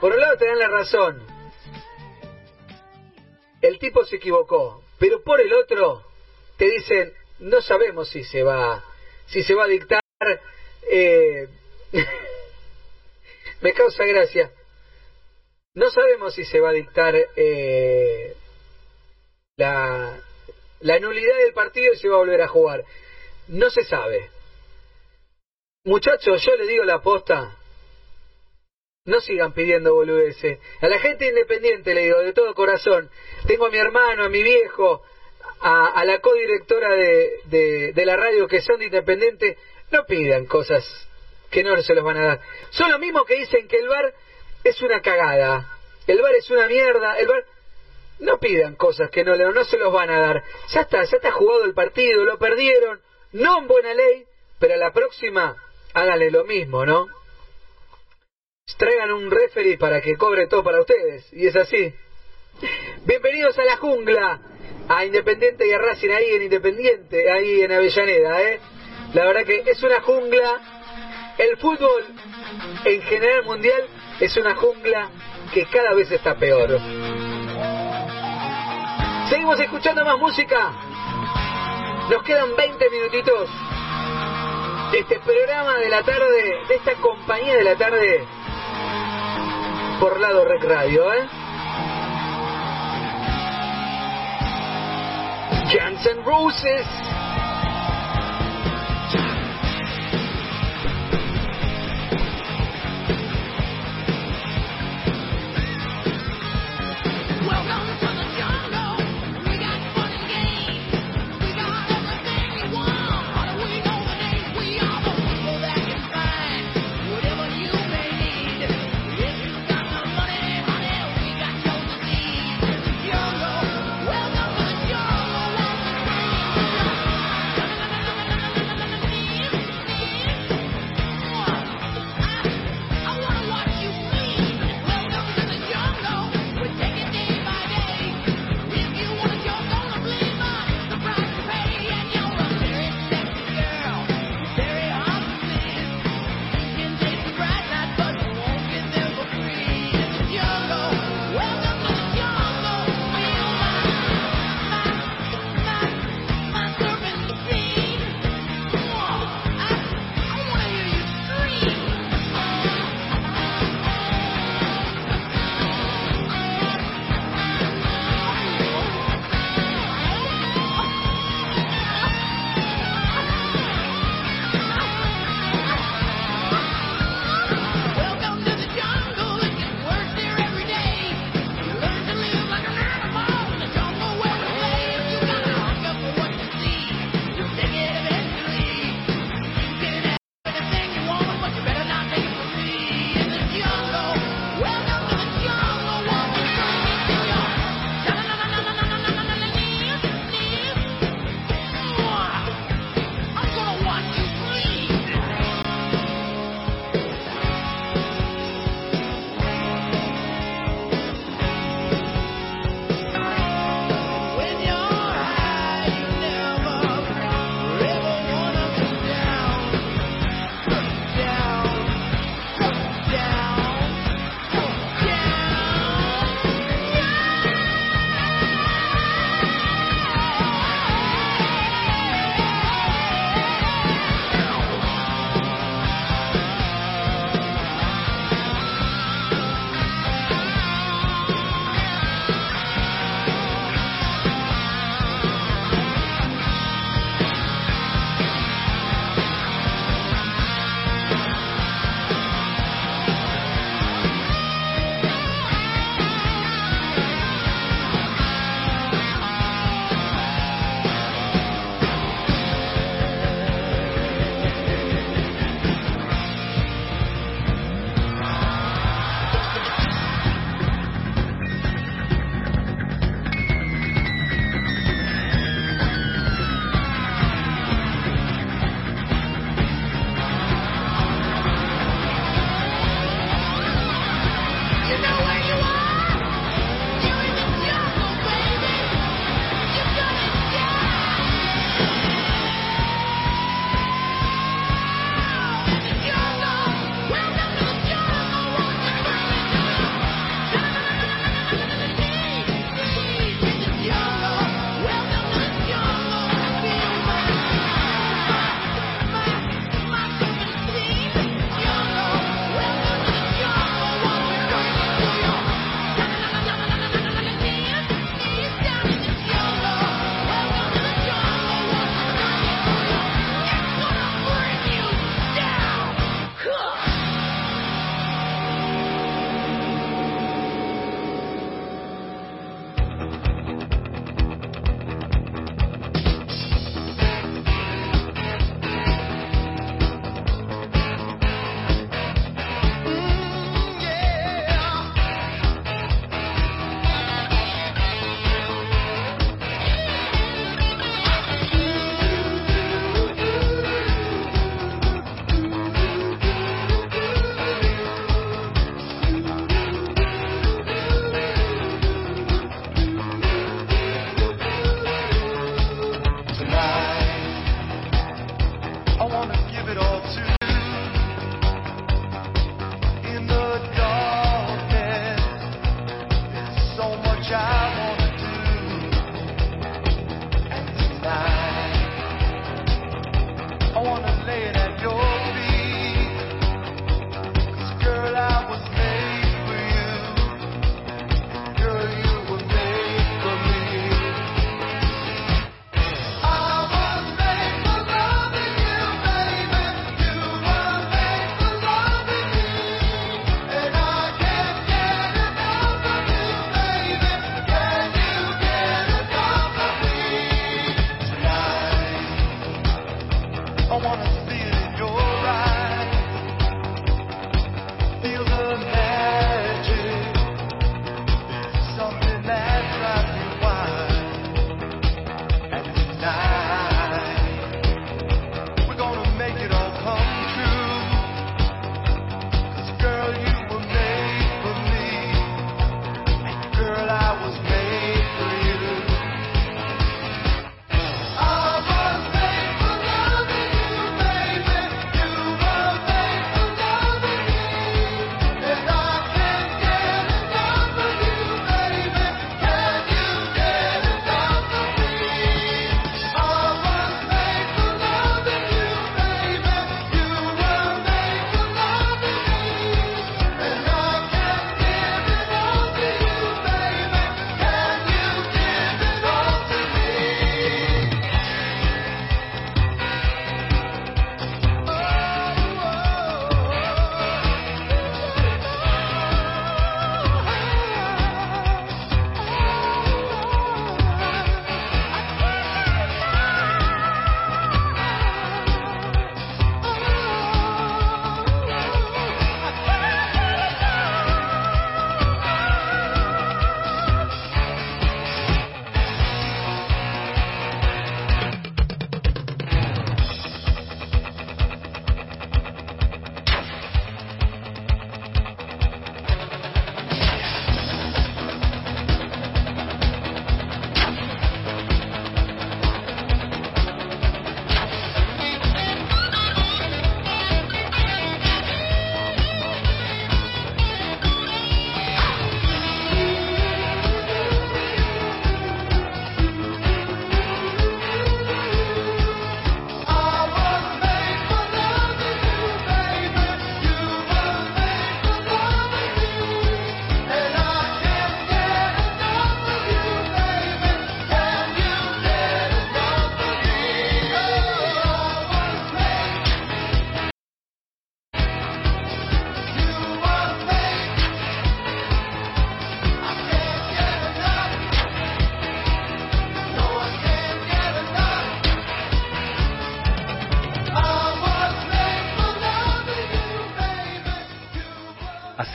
por un lado te dan la razón el tipo se equivocó pero por el otro te dicen no sabemos si se va si se va a dictar eh, me causa gracia no sabemos si se va a dictar eh, la, la nulidad del partido y se va a volver a jugar. No se sabe. Muchachos, yo le digo la posta. No sigan pidiendo boludeces. A la gente independiente le digo de todo corazón. Tengo a mi hermano, a mi viejo, a, la codirectora de, la radio que son de independiente. No pidan cosas que no se los van a dar. Son los mismos que dicen que el bar es una cagada. El bar es una mierda. El bar no pidan cosas que no, no se los van a dar. Ya está, ya está jugado el partido, lo perdieron, no en buena ley, pero a la próxima háganle lo mismo, ¿no? Traigan un referee para que cobre todo para ustedes, y es así. Bienvenidos a la jungla, a Independiente y a Racing ahí en Independiente, ahí en Avellaneda, ¿eh? La verdad que es una jungla. El fútbol en general mundial es una jungla que cada vez está peor. Seguimos escuchando más música. Nos quedan 20 minutitos de este programa de la tarde, de esta compañía de la tarde por lado Rec Radio, ¿eh? Guns N' Roses.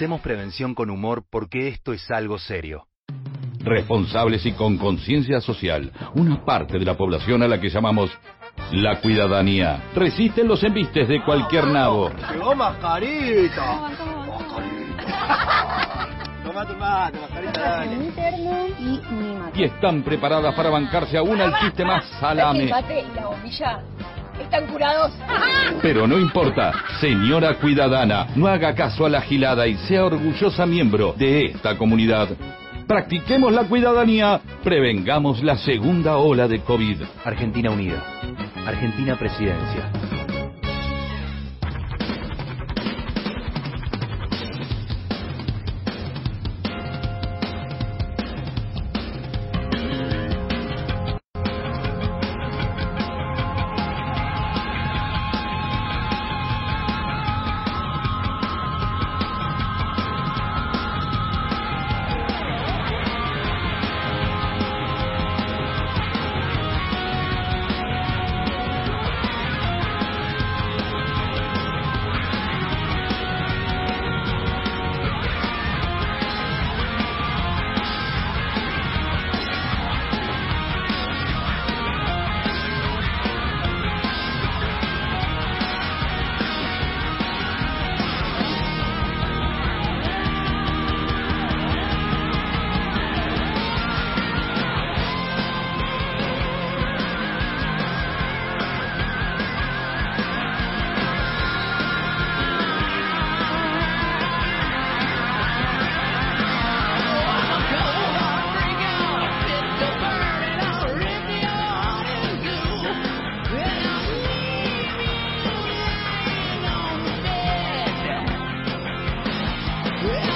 Hacemos prevención con humor porque esto es algo serio. Responsables y con conciencia social, una parte de la población a la que llamamos la cuidadanía. Resisten los embistes de cualquier nabo. Llegó mascarita. Y están preparadas para bancarse aún al chiste más salame. la bombilla están curados. Pero no importa, señora cuidadana, no haga caso a la gilada y sea orgullosa miembro de esta comunidad. Practiquemos la cuidadanía, prevengamos la segunda ola de COVID. Argentina Unida. Argentina Presidencia. Yeah.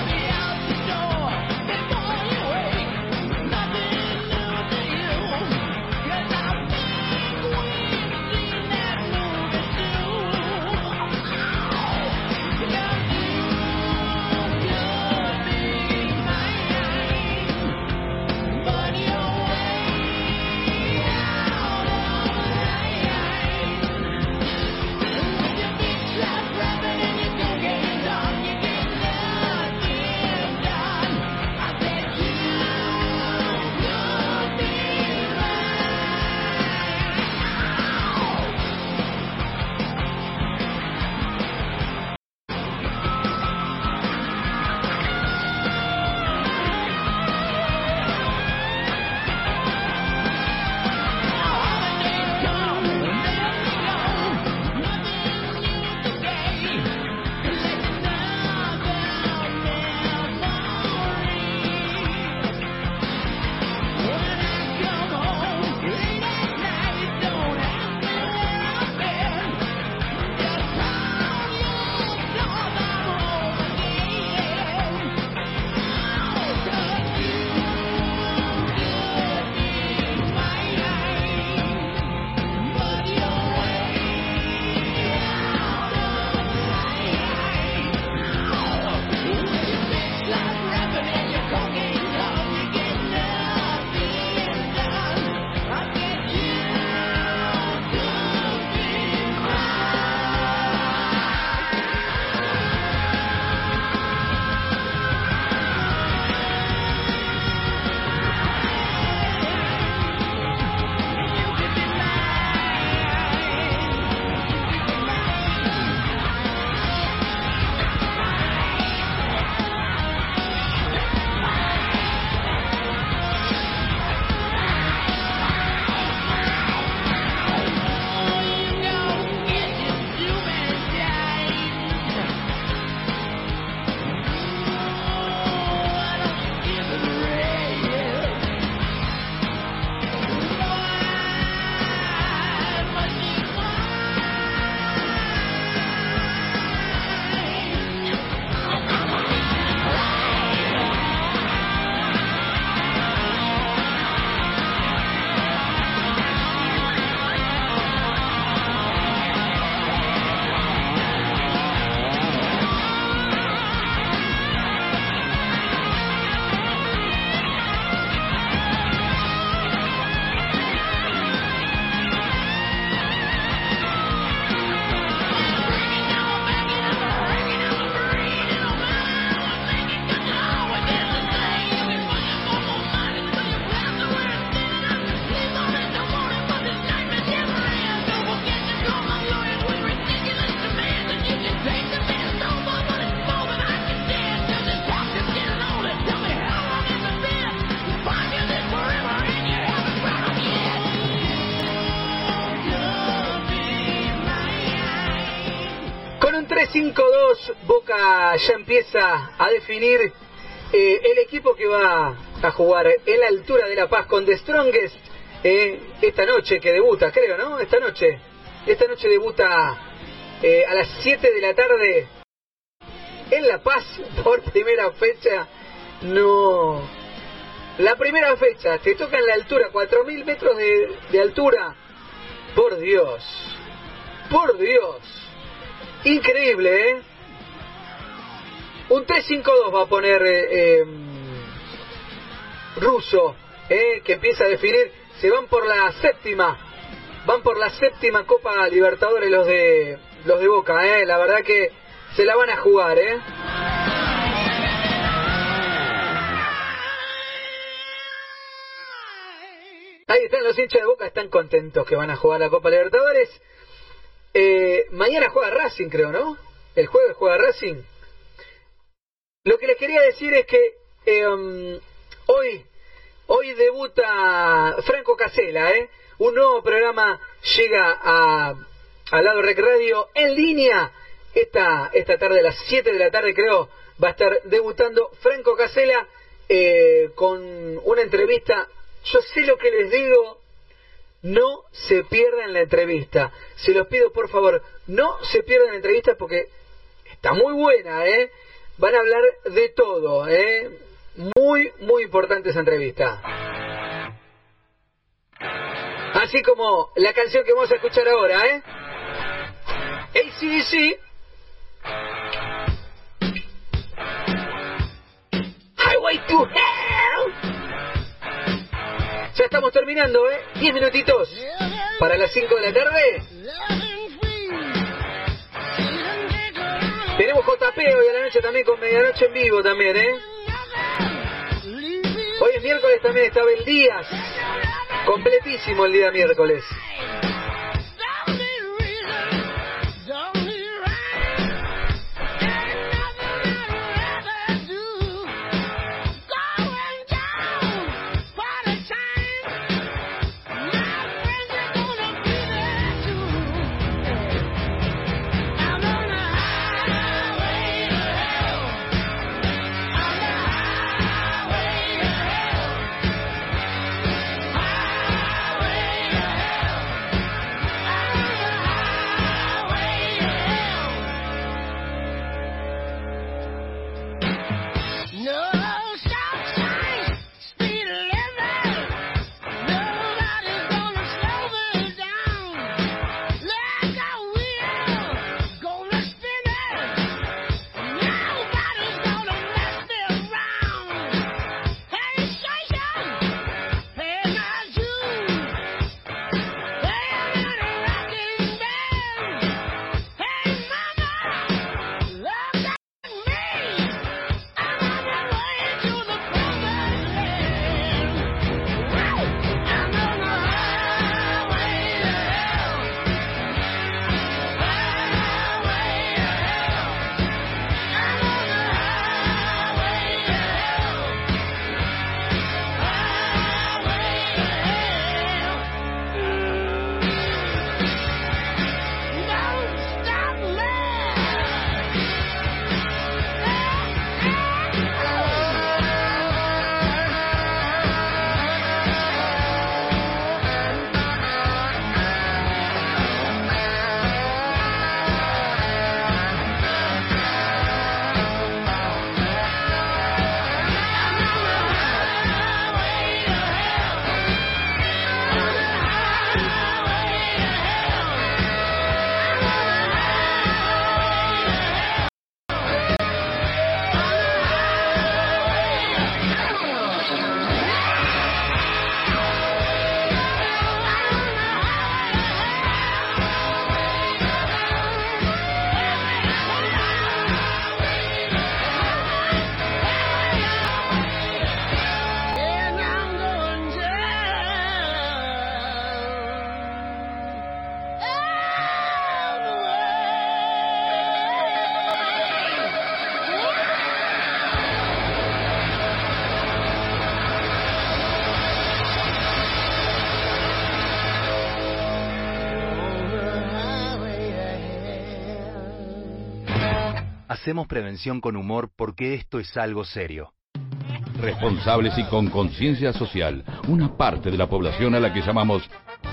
Boca ya empieza a definir eh, el equipo que va a jugar en la altura de La Paz con The Strongest eh, esta noche que debuta, creo, ¿no? Esta noche. Esta noche debuta eh, a las 7 de la tarde en La Paz por primera fecha. No. La primera fecha, te toca en la altura, 4.000 metros de, de altura. Por Dios. Por Dios. Increíble, ¿eh? Un 3-5-2 va a poner eh, eh, Russo, ¿eh? que empieza a definir. Se van por la séptima. Van por la séptima Copa Libertadores los de los de Boca, ¿eh? La verdad que se la van a jugar, ¿eh? Ahí están los hinchas de Boca, están contentos que van a jugar la Copa Libertadores. Eh, mañana juega Racing, creo, ¿no? El jueves juega Racing. Lo que les quería decir es que um, hoy, hoy debuta Franco Casela, ¿eh? Un nuevo programa llega a Lado Rec Radio en línea. Esta, esta tarde, a las 7 de la tarde, creo, va a estar debutando Franco Casela eh, con una entrevista. Yo sé lo que les digo, no se pierdan la entrevista. Se los pido por favor, no se pierdan la entrevista porque está muy buena, ¿eh? Van a hablar de todo, ¿eh? Muy, muy importante esa entrevista. Así como la canción que vamos a escuchar ahora, ¿eh? ACDC. Highway to Hell. Ya estamos terminando, ¿eh? 10 minutitos para las 5 de la tarde. Tenemos JP hoy a la noche también con Medianoche en vivo también, ¿eh? Hoy es miércoles también, está el Díaz. Completísimo el día miércoles. Hacemos prevención con humor porque esto es algo serio. Responsables y con conciencia social, una parte de la población a la que llamamos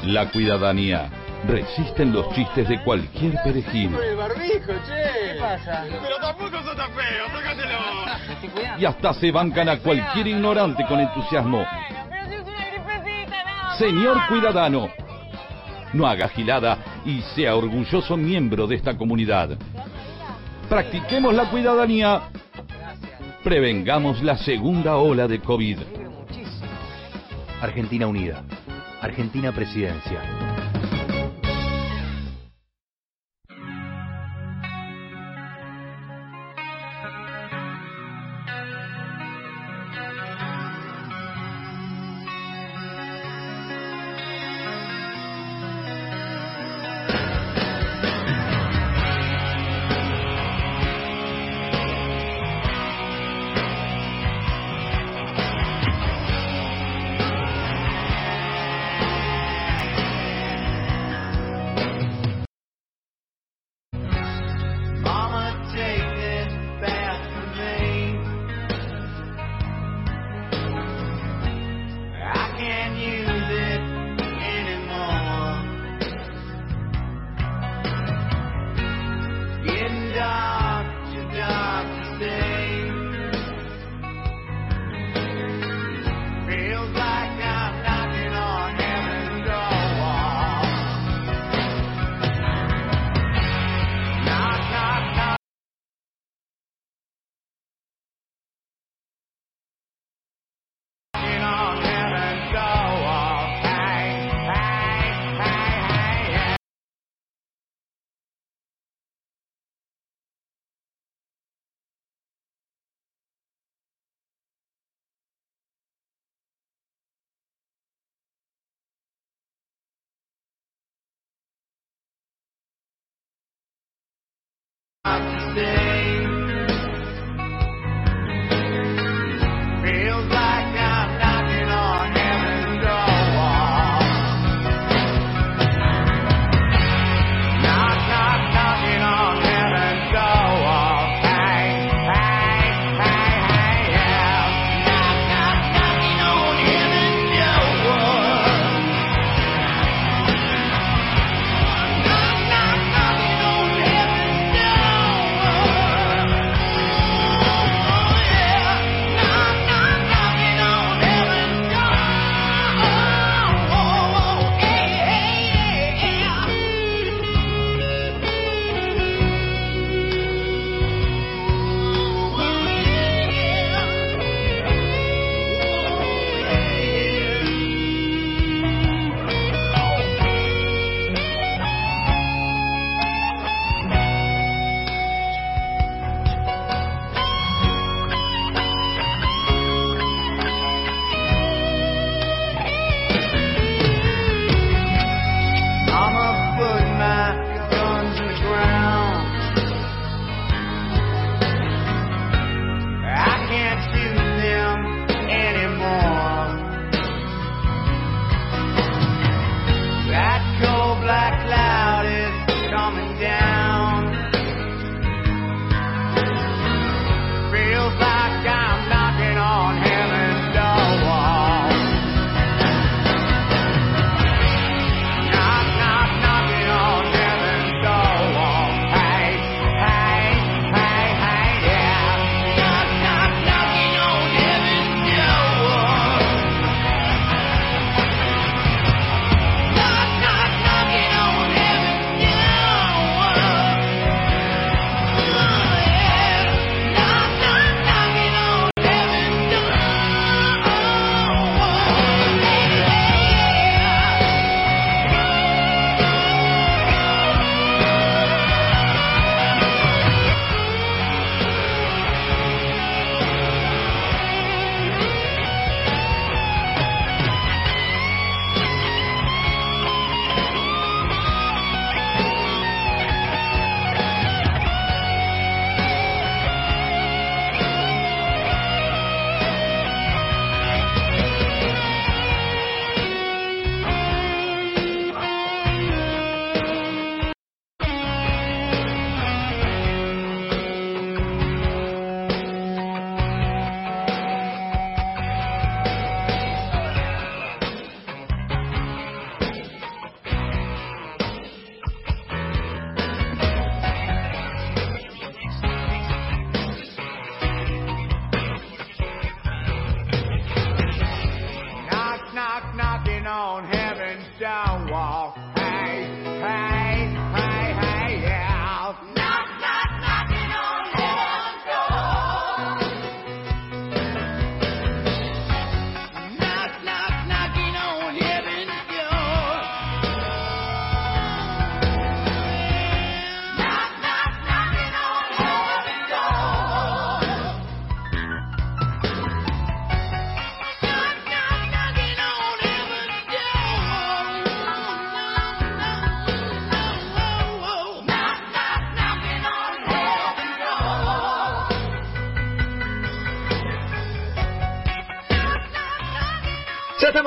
la cuidadanía, resisten los chistes de cualquier che. ¿Qué pasa? Pero tampoco sos tan sácatelo. Y hasta se bancan a cualquier ignorante con entusiasmo. Señor Cuidadano, no haga gilada y sea orgulloso miembro de esta comunidad. Practiquemos la cuidadanía. Prevengamos la segunda ola de COVID. Argentina Unida. Argentina Presidencia.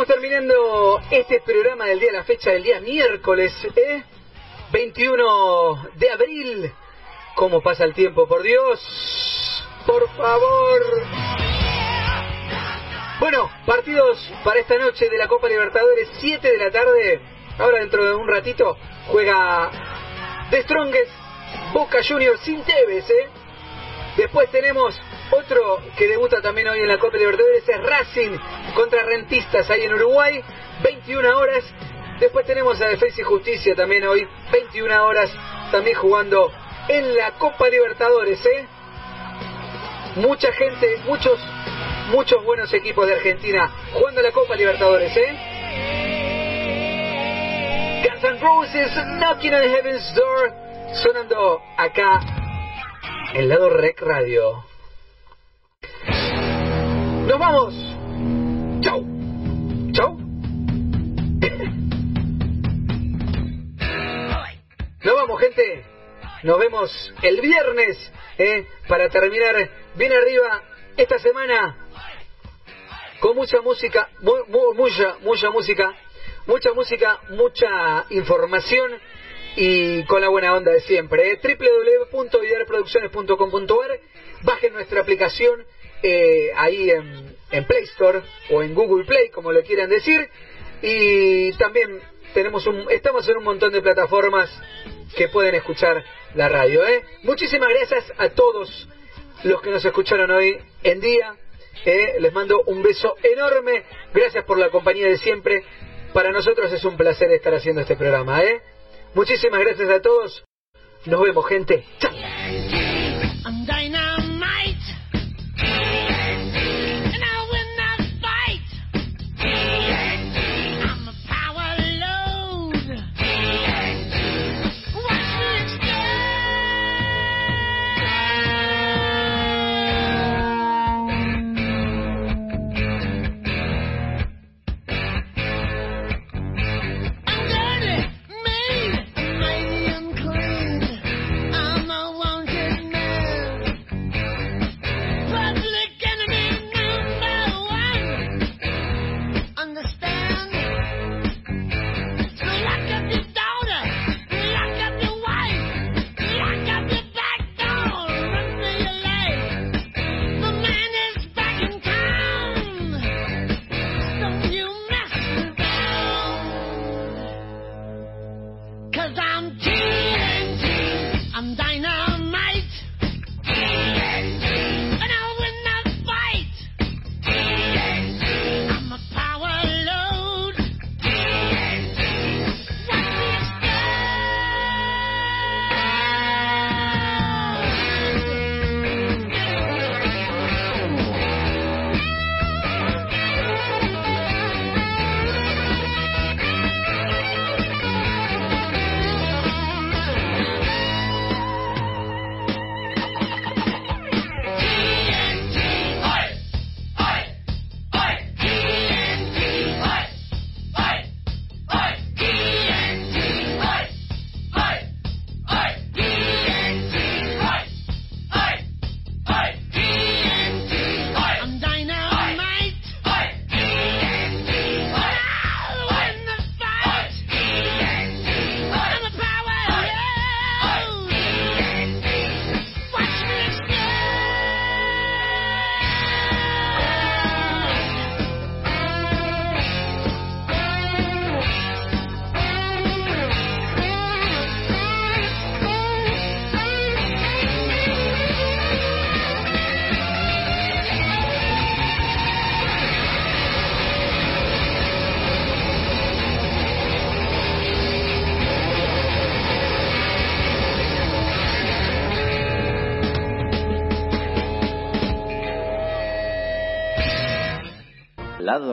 Terminando este programa del día, la fecha del día miércoles, ¿eh? 21 de abril. ¿Cómo pasa el tiempo, por Dios? Por favor. Bueno, partidos para esta noche de la Copa Libertadores, 7 de la tarde. Ahora dentro de un ratito juega The Strongest Boca Juniors sin Tevez, ¿eh? Después tenemos otro que debuta también hoy en la Copa Libertadores, es Racing contra Rentistas ahí en Uruguay, 21 horas. Después tenemos a Defensa y Justicia también hoy, 21 horas, también jugando en la Copa Libertadores, ¿eh? Mucha gente, muchos, muchos buenos equipos de Argentina jugando la Copa Libertadores, ¿eh? Guns N' Roses, Knocking on Heaven's Door, sonando acá en lado Rec Radio. Nos vamos. Chau. Chau. Nos vamos, gente. Nos vemos el viernes eh, para terminar bien arriba esta semana con mucha música, mu- mu- mucha, mucha música, mucha música, mucha información y con la buena onda de siempre. Eh. www.idealproducciones.com.ar Bajen nuestra aplicación ahí en, en Play Store o en Google Play, como lo quieran decir. Y también tenemos un, estamos en un montón de plataformas que pueden escuchar la radio. ¿eh? Muchísimas gracias a todos los que nos escucharon hoy en día. ¿eh? Les mando un beso enorme. Gracias por la compañía de siempre. Para nosotros es un placer estar haciendo este programa. ¿eh? Muchísimas gracias a todos. Nos vemos, gente. Chao.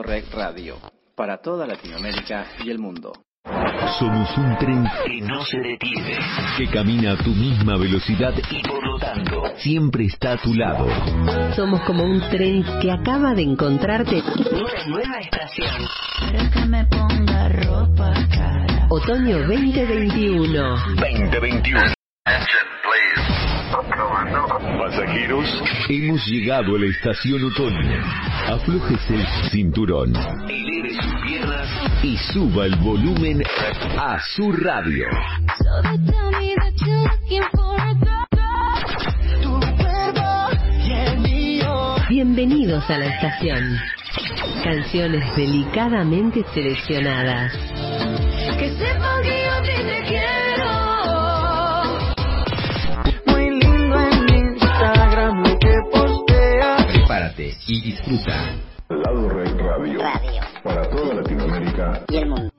Rec Radio, para toda Latinoamérica y el mundo. Somos un tren que no se detiene, que camina a tu misma velocidad y por lo tanto siempre está a tu lado. Somos como un tren que acaba de encontrarte Una nueva estación. Que me ponga ropa cara. Otoño 2021. 2021. Hemos llegado a la estación otoño. Aflójese el cinturón. Eleve sus piernas y suba el volumen a su radio. Bienvenidos a la estación. Canciones delicadamente seleccionadas. Que sepa Y disfruta. Lado Red Radio. Radio. Para toda Latinoamérica y el mundo.